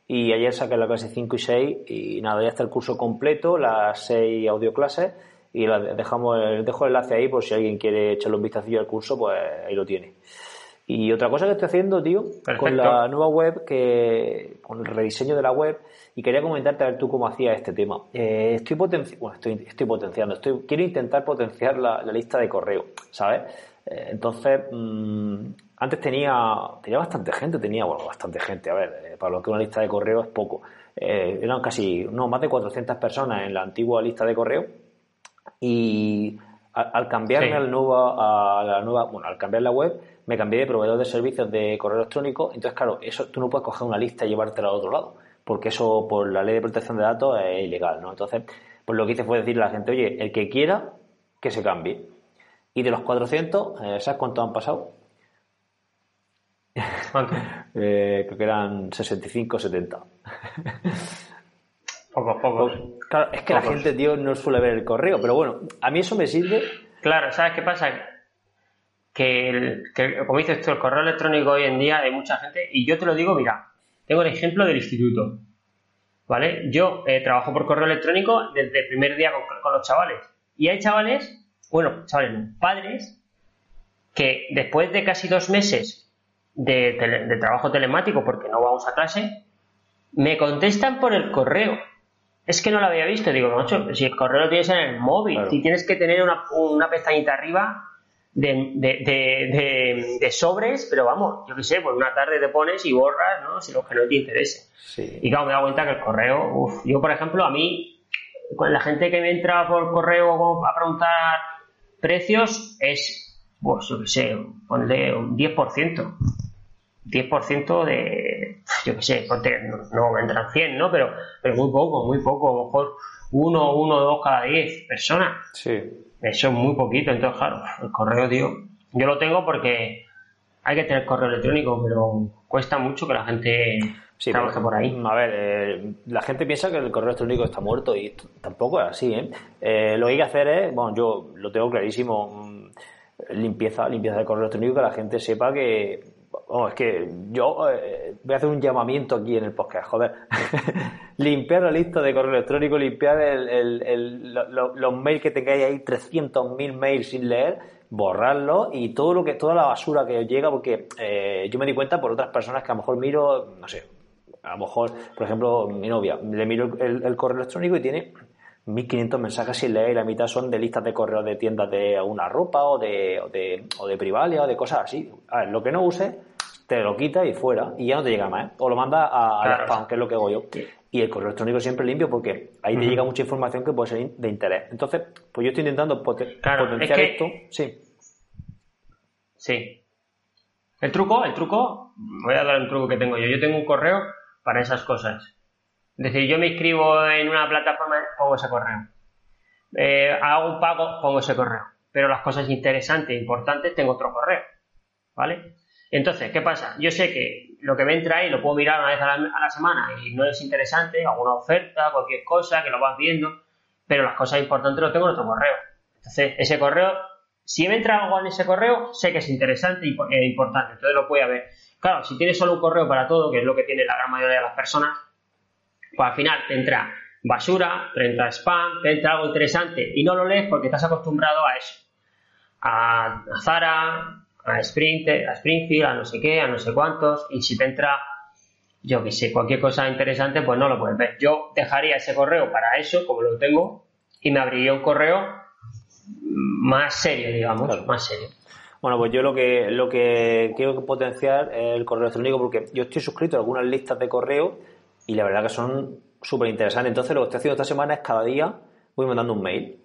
Y ayer saqué la clase 5 y 6. Y nada, ya está el curso completo, las 6 audio clases. Y la dejamos, dejo el enlace ahí por si alguien quiere echarle un vistacillo al curso, pues ahí lo tiene. Y otra cosa que estoy haciendo, tío, con la nueva web, que con el rediseño de la web, y quería comentarte a ver tú cómo hacías este tema. Eh, estoy, bueno, estoy, estoy, potenciando, estoy, quiero intentar potenciar la, lista de correo, ¿sabes? Eh, entonces, mm, antes tenía, tenía bastante gente, tenía, bueno, bastante gente, a ver, eh, para lo que una lista de correo es poco. eran casi, no, más de 400 personas en la antigua lista de correo y al, cambiarme al nuevo, a la nueva, bueno, al cambiar la web, me cambié de proveedor de servicios de correo electrónico, entonces claro, eso tú no puedes coger una lista y llevártela al otro lado, porque eso por la ley de protección de datos es ilegal, ¿no? Entonces, pues lo que hice fue decirle a la gente, oye, el que quiera, que se cambie. Y de los 400, eh, ¿sabes cuántos han pasado? ¿Cuánto? Eh, creo que eran 65 70. Pocos, pocos. Claro, es que la gente, tío, no suele ver el correo, pero bueno, a mí eso me sirve. Claro, ¿sabes qué pasa? Que, el- que, como dices tú, el correo electrónico hoy en día hay mucha gente, y yo te lo digo, mira, tengo el ejemplo del instituto, ¿vale? Yo eh, trabajo por correo electrónico desde el primer día con, con los chavales, y hay chavales, bueno, chavales no, padres, que después de casi dos meses de, tele- de trabajo telemático, porque no vamos a clase, me contestan por el correo. Es que no lo había visto. Digo, macho, si el correo lo tienes en el móvil, Claro. si tienes que tener una, una pestañita arriba de, sobres, pero vamos, yo qué sé, por una tarde te pones y borras, ¿no? Si lo que no te interese. Sí. Y claro, me he dado cuenta que el correo, uf, yo por ejemplo, a mí, con la gente que me entra por correo a preguntar precios, es, pues yo qué sé, ponle un 10%. 10% de, yo qué sé, no, no vendrán 100, ¿no? Pero, pero muy poco, muy poco, a lo mejor uno, uno, dos cada 10 personas. Sí. Eso es muy poquito, entonces claro, el correo, tío, yo lo tengo porque hay que tener correo electrónico, pero cuesta mucho que la gente Sí, trabaje pero, por ahí. A ver, eh, la gente piensa que el correo electrónico está muerto y tampoco es así, ¿eh? Eh, Lo que hay que hacer es, bueno, yo lo tengo clarísimo, mm, limpieza, limpieza del correo electrónico, que la gente sepa que, oh, es que yo eh, voy a hacer un llamamiento aquí en el podcast, joder. limpiar la lista de correo electrónico, limpiar el, el- el- lo- lo- los mails que tengáis ahí, 300.000 mails sin leer, borrarlos y todo lo que, toda la basura que os llega, porque eh, yo me di cuenta por otras personas que a lo mejor miro, no sé, a lo mejor, por ejemplo, mi novia, le miro el correo electrónico y tiene 1500 mensajes sin leer y la mitad son de listas de correo de tiendas de alguna ropa o de, o de, o de Privalia o de cosas así. A ver, lo que no uses, te lo quita y fuera y ya no te llega más. ¿eh? O lo manda a, Claro. spam, que es lo que hago yo. Y el correo electrónico siempre limpio porque ahí te llega mucha información que puede ser de interés. Entonces, pues yo estoy intentando pote- Claro, potenciar es que- esto. Sí. Sí. El truco, el truco, voy a dar un truco que tengo yo. Yo tengo un correo para esas cosas. Es decir, yo me inscribo en una plataforma, pongo ese correo. Eh, hago un pago, pongo ese correo. Pero las cosas interesantes, importantes, tengo otro correo. ¿Vale? Entonces, ¿qué pasa? Yo sé que lo que me entra ahí lo puedo mirar una vez a la, a la semana y no es interesante, alguna oferta, cualquier cosa, que lo vas viendo, pero las cosas importantes lo tengo en otro correo. Entonces, ese correo, si me entra algo en ese correo, sé que es interesante e importante, entonces lo voy a ver. Claro, si tienes solo un correo para todo, que es lo que tiene la gran mayoría de las personas, pues al final te entra basura, te entra spam, te entra algo interesante y no lo lees porque estás acostumbrado a eso. A, a Zara, a Sprint, a Springfield, a no sé qué, a no sé cuántos, y si te entra, yo que sé, cualquier cosa interesante, pues no lo puedes ver. Yo dejaría ese correo para eso, como lo tengo, y me abriría un correo más serio, digamos, Claro. más serio. Bueno, pues yo lo que, lo que quiero potenciar es el correo electrónico porque yo estoy suscrito a algunas listas de correo y la verdad que son súper interesantes. Entonces lo que estoy haciendo esta semana es cada día voy mandando un mail.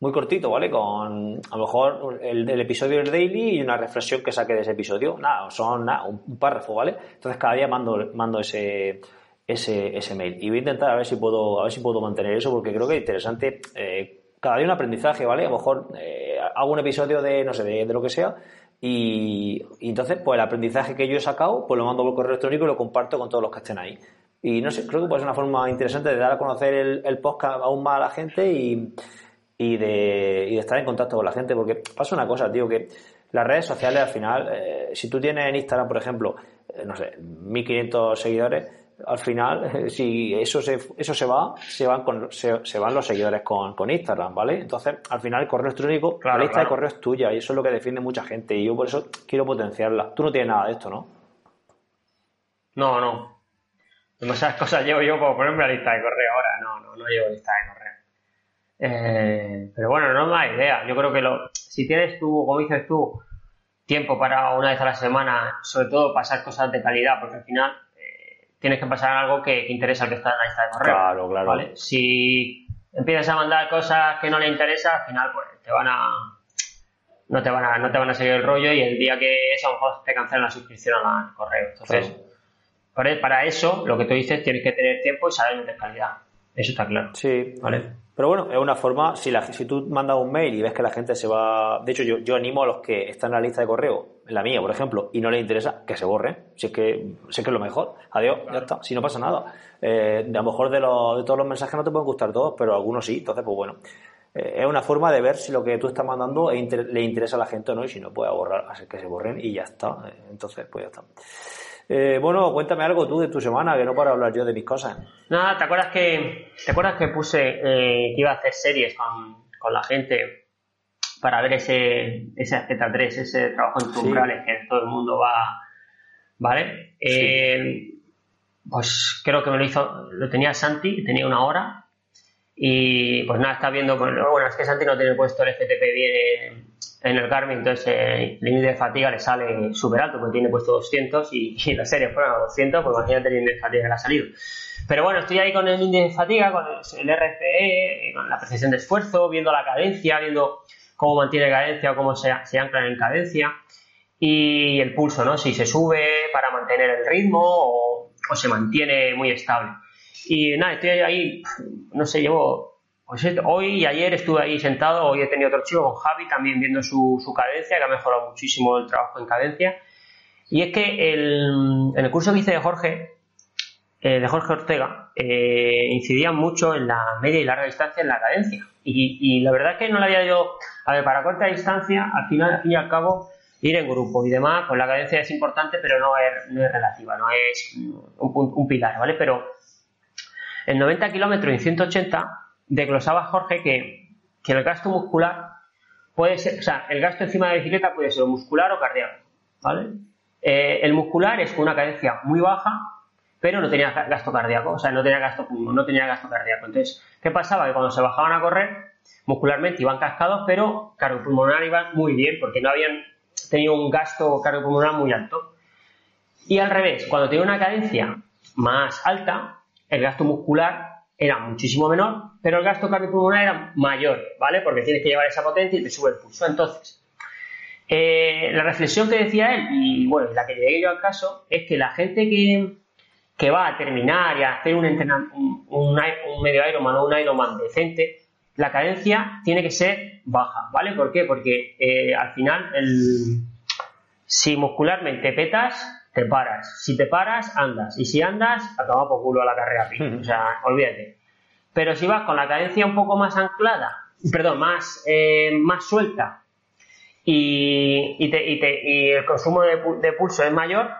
Muy cortito, ¿vale? Con a lo mejor el, episodio del daily y una reflexión que saque de ese episodio. Nada, son nada, un, un párrafo, ¿vale? Entonces cada día mando, mando ese, ese, ese mail. Y voy a intentar a ver si puedo, a ver si puedo mantener eso porque creo que es interesante. eh, cada día un aprendizaje, ¿vale? A lo mejor eh, hago un episodio de, no sé, de, de lo que sea y, entonces, pues el aprendizaje que yo he sacado, pues lo mando por correo electrónico y lo comparto con todos los que estén ahí. Y no sé, creo que puede ser una forma interesante de dar a conocer el, podcast aún más a la gente y, y, de, y de estar en contacto con la gente, porque pasa una cosa, tío, que las redes sociales al final, eh, si tú tienes en Instagram, por ejemplo, eh, no sé, 1500 seguidores, al final, eh, si eso se, eso se va, se van, con, se, se van los seguidores con, con Instagram, ¿vale? Entonces, al final, el correo electrónico, Claro, la lista claro. de correo es tuya y eso es lo que defiende mucha gente y yo por eso quiero potenciarla. Tú no tienes nada de esto, ¿no? No, no. Demasiadas cosas llevo yo por ponerme la lista de correo ahora. No, no, no llevo lista de correo. Eh, pero bueno, no es mala idea. Yo creo que lo, si tienes tú, como dices tú, tiempo para una vez a la semana, sobre todo pasar cosas de calidad, porque al final tienes que pasar algo que, que interesa al que está en la lista de correo. Claro, claro. ¿vale? Si empiezas a mandar cosas que no le interesan, al final pues te van a no te van a, no te van a seguir el rollo y el día que es, a lo mejor te cancelan la suscripción al correo. Entonces, para eso, lo que tú dices, tienes que tener tiempo y saber de calidad. Eso está claro. Sí, vale. Pero bueno, es una forma, si, la, si tú mandas un mail y ves que la gente se va... De hecho, yo, yo animo a los que están en la lista de correo, en la mía, por ejemplo, y no les interesa, que se borren. Si es que, si es, que es lo mejor. Adiós, ya está. Si no pasa nada. Eh, a lo mejor de, los, de todos los mensajes no te pueden gustar todos, pero algunos sí. Entonces, pues bueno. Eh, es una forma de ver si lo que tú estás mandando le interesa a la gente o no, y si no, puede borrar, hacer que se borren y ya está. Eh, entonces, pues ya está. Eh, bueno, cuéntame algo tú de tu semana, que no para hablar yo de mis cosas. Nada, ¿te acuerdas que, ¿te acuerdas que puse que iba a hacer series con, la gente para ver ese, ese Z3, ese trabajo en umbrales que todo el mundo va, ¿vale? pues creo que me lo hizo, lo tenía Santi, tenía una hora y pues nada, está viendo, pues, bueno, es que Santi no tiene puesto el FTP bien en, el Garmin, entonces eh, el índice de fatiga le sale súper alto, porque tiene puesto 200 y, la serie fueron a 200, pues imagínate el índice de fatiga que le ha salido. Pero bueno, estoy ahí con el índice de fatiga, con el, RFE, con la precisión de esfuerzo, viendo la cadencia, viendo cómo mantiene cadencia o cómo se, se ancla en cadencia y el pulso, ¿no? Si se sube para mantener el ritmo o, o se mantiene muy estable. Y nada, estoy ahí, no sé, llevo, pues hoy y ayer estuve ahí sentado, hoy he tenido otro chico con Javi también viendo su, cadencia, que ha mejorado muchísimo el trabajo en cadencia. Y es que el, en el curso que hice de Jorge, eh, de Jorge Ortega, eh, incidía mucho en la media y larga distancia en la cadencia. Y, y, la verdad es que no la había yo, a ver, para corta distancia, al final, al fin y al cabo, ir en grupo y demás, pues la cadencia es importante, pero no es, no es relativa, no es un, un pilar, ¿vale? Pero en 90 kilómetros y 180 desglosaba Jorge que, el gasto muscular puede ser, o sea, el gasto encima de la bicicleta puede ser muscular o cardíaco, ¿vale? Eh, el muscular es con una cadencia muy baja, pero no tenía gasto cardíaco, o sea, no tenía gasto no tenía gasto cardíaco. Entonces, ¿qué pasaba? Que cuando se bajaban a correr, muscularmente iban cascados, pero cardiopulmonar iban muy bien, porque no habían tenido un gasto cardiopulmonar muy alto. Y al revés, cuando tenía una cadencia más alta, el gasto muscular era muchísimo menor, pero el gasto cardiopulmonar era mayor, ¿vale? Porque tienes que llevar esa potencia y te sube el pulso. Entonces, eh, la reflexión que decía él, y bueno, la que llegué yo al caso, es que la gente que, va a terminar y a hacer un, un, un, medio Ironman o un Ironman decente, la cadencia tiene que ser baja, ¿vale? ¿Por qué? Porque eh, al final, el, si muscularmente petas, te paras. Si te paras, andas. Y si andas, acaba por culo a la carrera. O sea, olvídate. Pero si vas con la cadencia un poco más anclada, perdón, más, eh, más suelta y, y, el consumo de, pulso es mayor,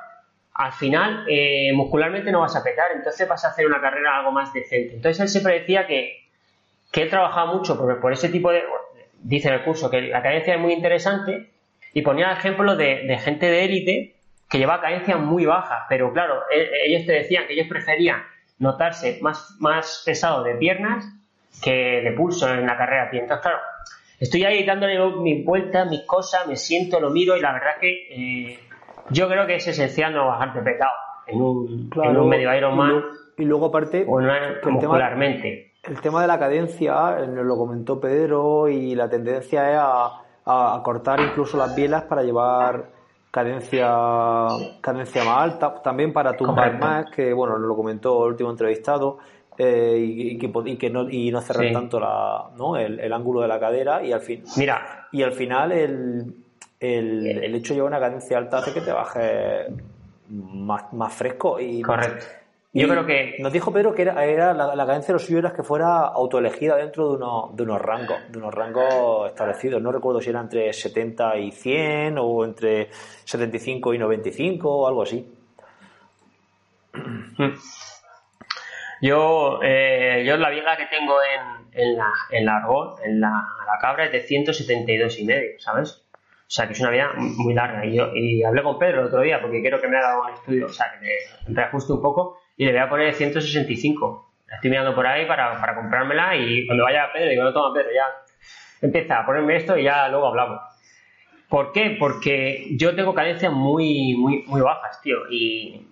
al final eh, muscularmente no vas a petar, entonces vas a hacer una carrera algo más decente. Entonces él siempre decía que, que él trabajaba mucho por, por ese tipo de... Dice en el curso que la cadencia es muy interesante y ponía ejemplos de, de gente de élite que lleva cadencia muy baja, pero claro, e, ellos te decían que ellos preferían notarse más, más pesado de piernas que de pulso en la carrera a Entonces, claro, estoy ahí dándole mi vuelta, mis cosas, me siento, lo miro y la verdad que eh, yo creo que es esencial no bajarte pecado en un, en un medio Ironman. Y, luego aparte, o muscularmente. el tema de la cadencia, nos lo comentó Pedro, y la tendencia es a, a cortar incluso las bielas para llevar cadencia, cadencia más alta, también para tumbar más, que bueno, lo comentó el último entrevistado, eh, y, que, y, que, no, y no cerrar tanto la, ¿no? El, ángulo de la cadera y al fin mira. y al final el, el, el hecho de llevar una cadencia alta hace que te baje más, más fresco y correcto yo creo que. Nos dijo Pedro que era, era la, la, cadencia de los suyos era que fuera autoelegida dentro de, unos, de unos rangos, de unos rangos establecidos. No recuerdo si era entre 70 y 100 o entre 75 y 95 o algo así. Yo, eh, yo la viga que tengo en, en la, en la en la, la cabra, es de 172 y medio, ¿sabes? O sea, que es una vida muy larga. Y, yo, y hablé con Pedro el otro día porque quiero que me haga un estudio, o sea, que me reajuste un poco y le voy a poner 165. La estoy mirando por ahí para, para comprármela y cuando vaya a Pedro digo, no toma Pedro, ya empieza a ponerme esto y ya luego hablamos. ¿Por qué? Porque yo tengo cadencias muy, muy, muy bajas, tío. Y,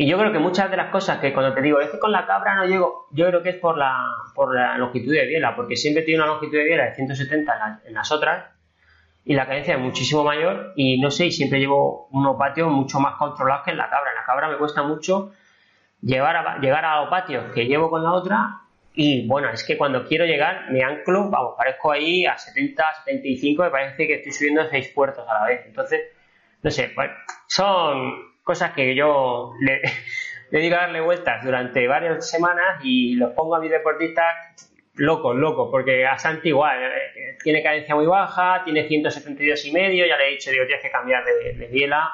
y yo creo que muchas de las cosas que cuando te digo, es que con la cabra no llego, yo creo que es por la, por la longitud de biela, porque siempre tiene una longitud de biela de 170 en, las otras y la cadencia es muchísimo mayor y no sé, y siempre llevo unos patios mucho más controlados que en la cabra. En la cabra me cuesta mucho llevar a, llegar a los patios que llevo con la otra y bueno, es que cuando quiero llegar me anclo, vamos, parezco ahí a 70, 75, me parece que estoy subiendo seis puertos a la vez. Entonces, no sé, pues, son cosas que yo le, digo a darle vueltas durante varias semanas y los pongo a mis deportistas locos, locos, porque a Santi igual, eh, tiene cadencia muy baja, tiene 172 y medio, ya le he dicho, digo, tienes que cambiar de, de biela,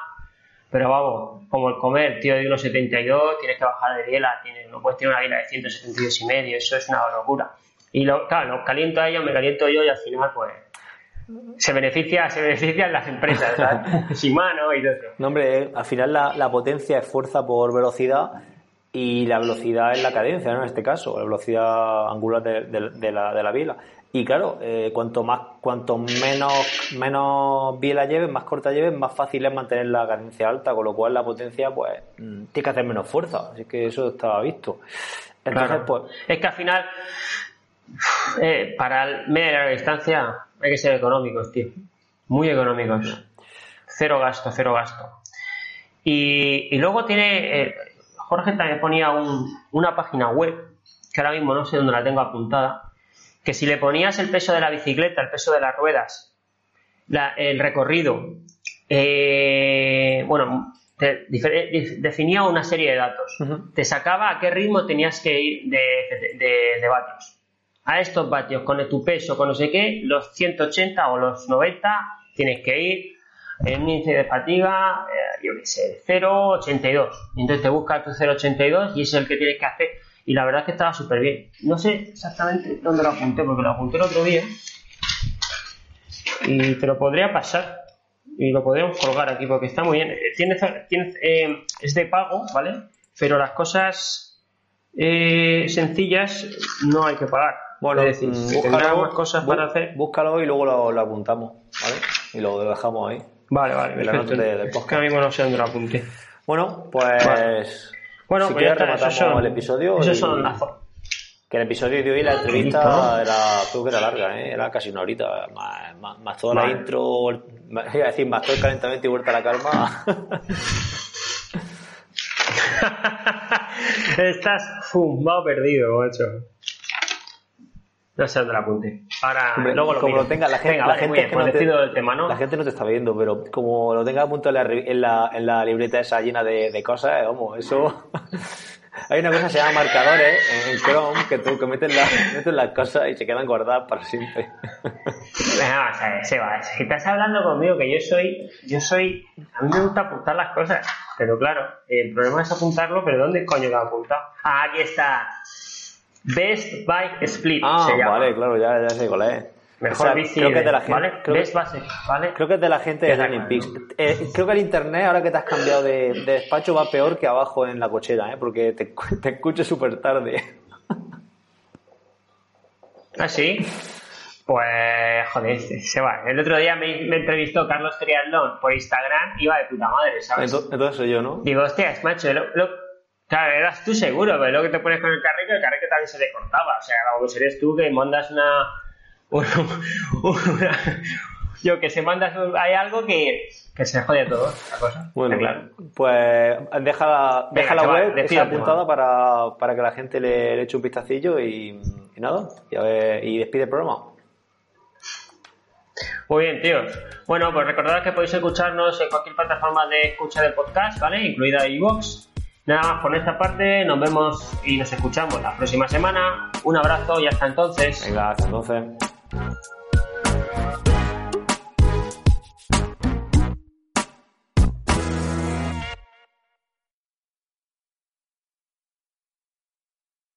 pero vamos, como el comer, tío, de 1,72, tienes que bajar de biela, tiene, no puedes tener una biela de 172 y medio, eso es una locura. Y lo, claro, los caliento a ellos, me caliento yo y al final, pues, se beneficia, se benefician las empresas, ¿sabes? Shimano y todo eso. No, hombre, al final la, la potencia es fuerza por velocidad y la velocidad es la cadencia, ¿no? En este caso, la velocidad angular de, de- de la, de la biela. Y claro, eh, cuanto más, cuanto menos, menos biela lleves, más corta lleves, más fácil es mantener la cadencia alta, con lo cual la potencia, pues, mm, tiene que hacer menos fuerza. Así que eso estaba visto. Entonces, Claro. pues, Es que al final, eh, para el media y larga distancia, hay que ser económicos, tío. Muy económicos. Cero gasto, cero gasto. Y, y luego tiene. eh, Jorge también ponía un- una página web, que ahora mismo no sé dónde la tengo apuntada, que si le ponías el peso de la bicicleta, el peso de las ruedas, la- el recorrido, eh, bueno, te dif- definía una serie de datos. Te sacaba a qué ritmo tenías que ir de, de- de- de vatios. A estos vatios, con tu peso, con no sé qué, los 180 o los 90 tienes que ir en un índice de fatiga, eh, yo qué sé, 0,82. Y entonces te buscas tu 0,82 y es el que tienes que hacer. Y la verdad es que estaba súper bien. No sé exactamente dónde lo apunté, porque lo apunté el otro día. Y te lo podría pasar. Y lo podríamos colgar aquí, porque está muy bien. Eh, Tiene, tiene, eh, es de pago, ¿vale? Pero las cosas eh, sencillas no hay que pagar. bueno, es decir, más cosas bú- para hacer. Búscalo y luego lo, lo apuntamos, ¿vale? Y lo dejamos ahí. Vale, vale, en la de- que ahora mismo no sé dónde lo apunté. Bueno, pues. Vale. Bueno, si pues quieres, rematamos son, el episodio. esos y- son las Que el episodio de hoy, la entrevista, era, creo que era larga, ¿eh? era casi una horita, más, más, más toda la intro, iba a decir, más todo el calentamiento y vuelta a la calma. Estás fumado perdido, macho. No sé dónde apunté. Ahora, Hombre, luego lo como miro. lo tenga la gente, Venga, la vale, gente bien, es que pues no te- decido del tema, ¿no? La gente no te está viendo, pero como lo tenga apuntado en la, en la, en la libreta esa llena de, de cosas, eh, vamos, eso... Hay una cosa que se llama marcadores en Chrome que tú que metes, la- metes las cosas y se quedan guardadas para siempre. Venga, vamos a ver, Seba, que estás hablando conmigo que yo soy, yo soy, a mí me gusta apuntar las cosas, pero claro, el problema es apuntarlo, pero ¿dónde coño lo he apuntado? Ah, aquí está. Best Bike Split Ah, se llama. vale, claro, ya, ya sé cuál es. Mejor O sea, bici, creo que es de la gente. ¿vale? Creo Best Base, ¿vale? Creo que es de la gente de. Peaks. Eh, creo que el internet, ahora que te has cambiado de, de despacho, va peor que abajo en la cochera, ¿eh? porque te, te escucho súper tarde. ¿Ah, sí? Pues, joder, se va. El otro día me, me entrevistó Carlos Triatlón por Instagram, iba de puta madre, ¿sabes? Entonces, entonces soy yo, ¿no? Digo, hostias, macho, lo, lo- claro, eras tú seguro, pero luego que te pones con el carrito, el carrito también se te cortaba. O sea, vamos, serías tú que mandas una. una, una- yo que se mandas. un- hay algo que, que se jode todo, la cosa. Bueno, claro. pues deja la, deja Venga, la chaval, web apuntada para, para que la gente le, le eche un vistacillo y, y nada, y, a ver, y despide el programa. Muy bien, tíos. Bueno, pues recordad que podéis escucharnos en cualquier plataforma de escucha de podcast, ¿vale? Incluida iVoox. Nada más por esta parte, nos vemos y nos escuchamos la próxima semana. Un abrazo y hasta entonces. Venga, hasta entonces.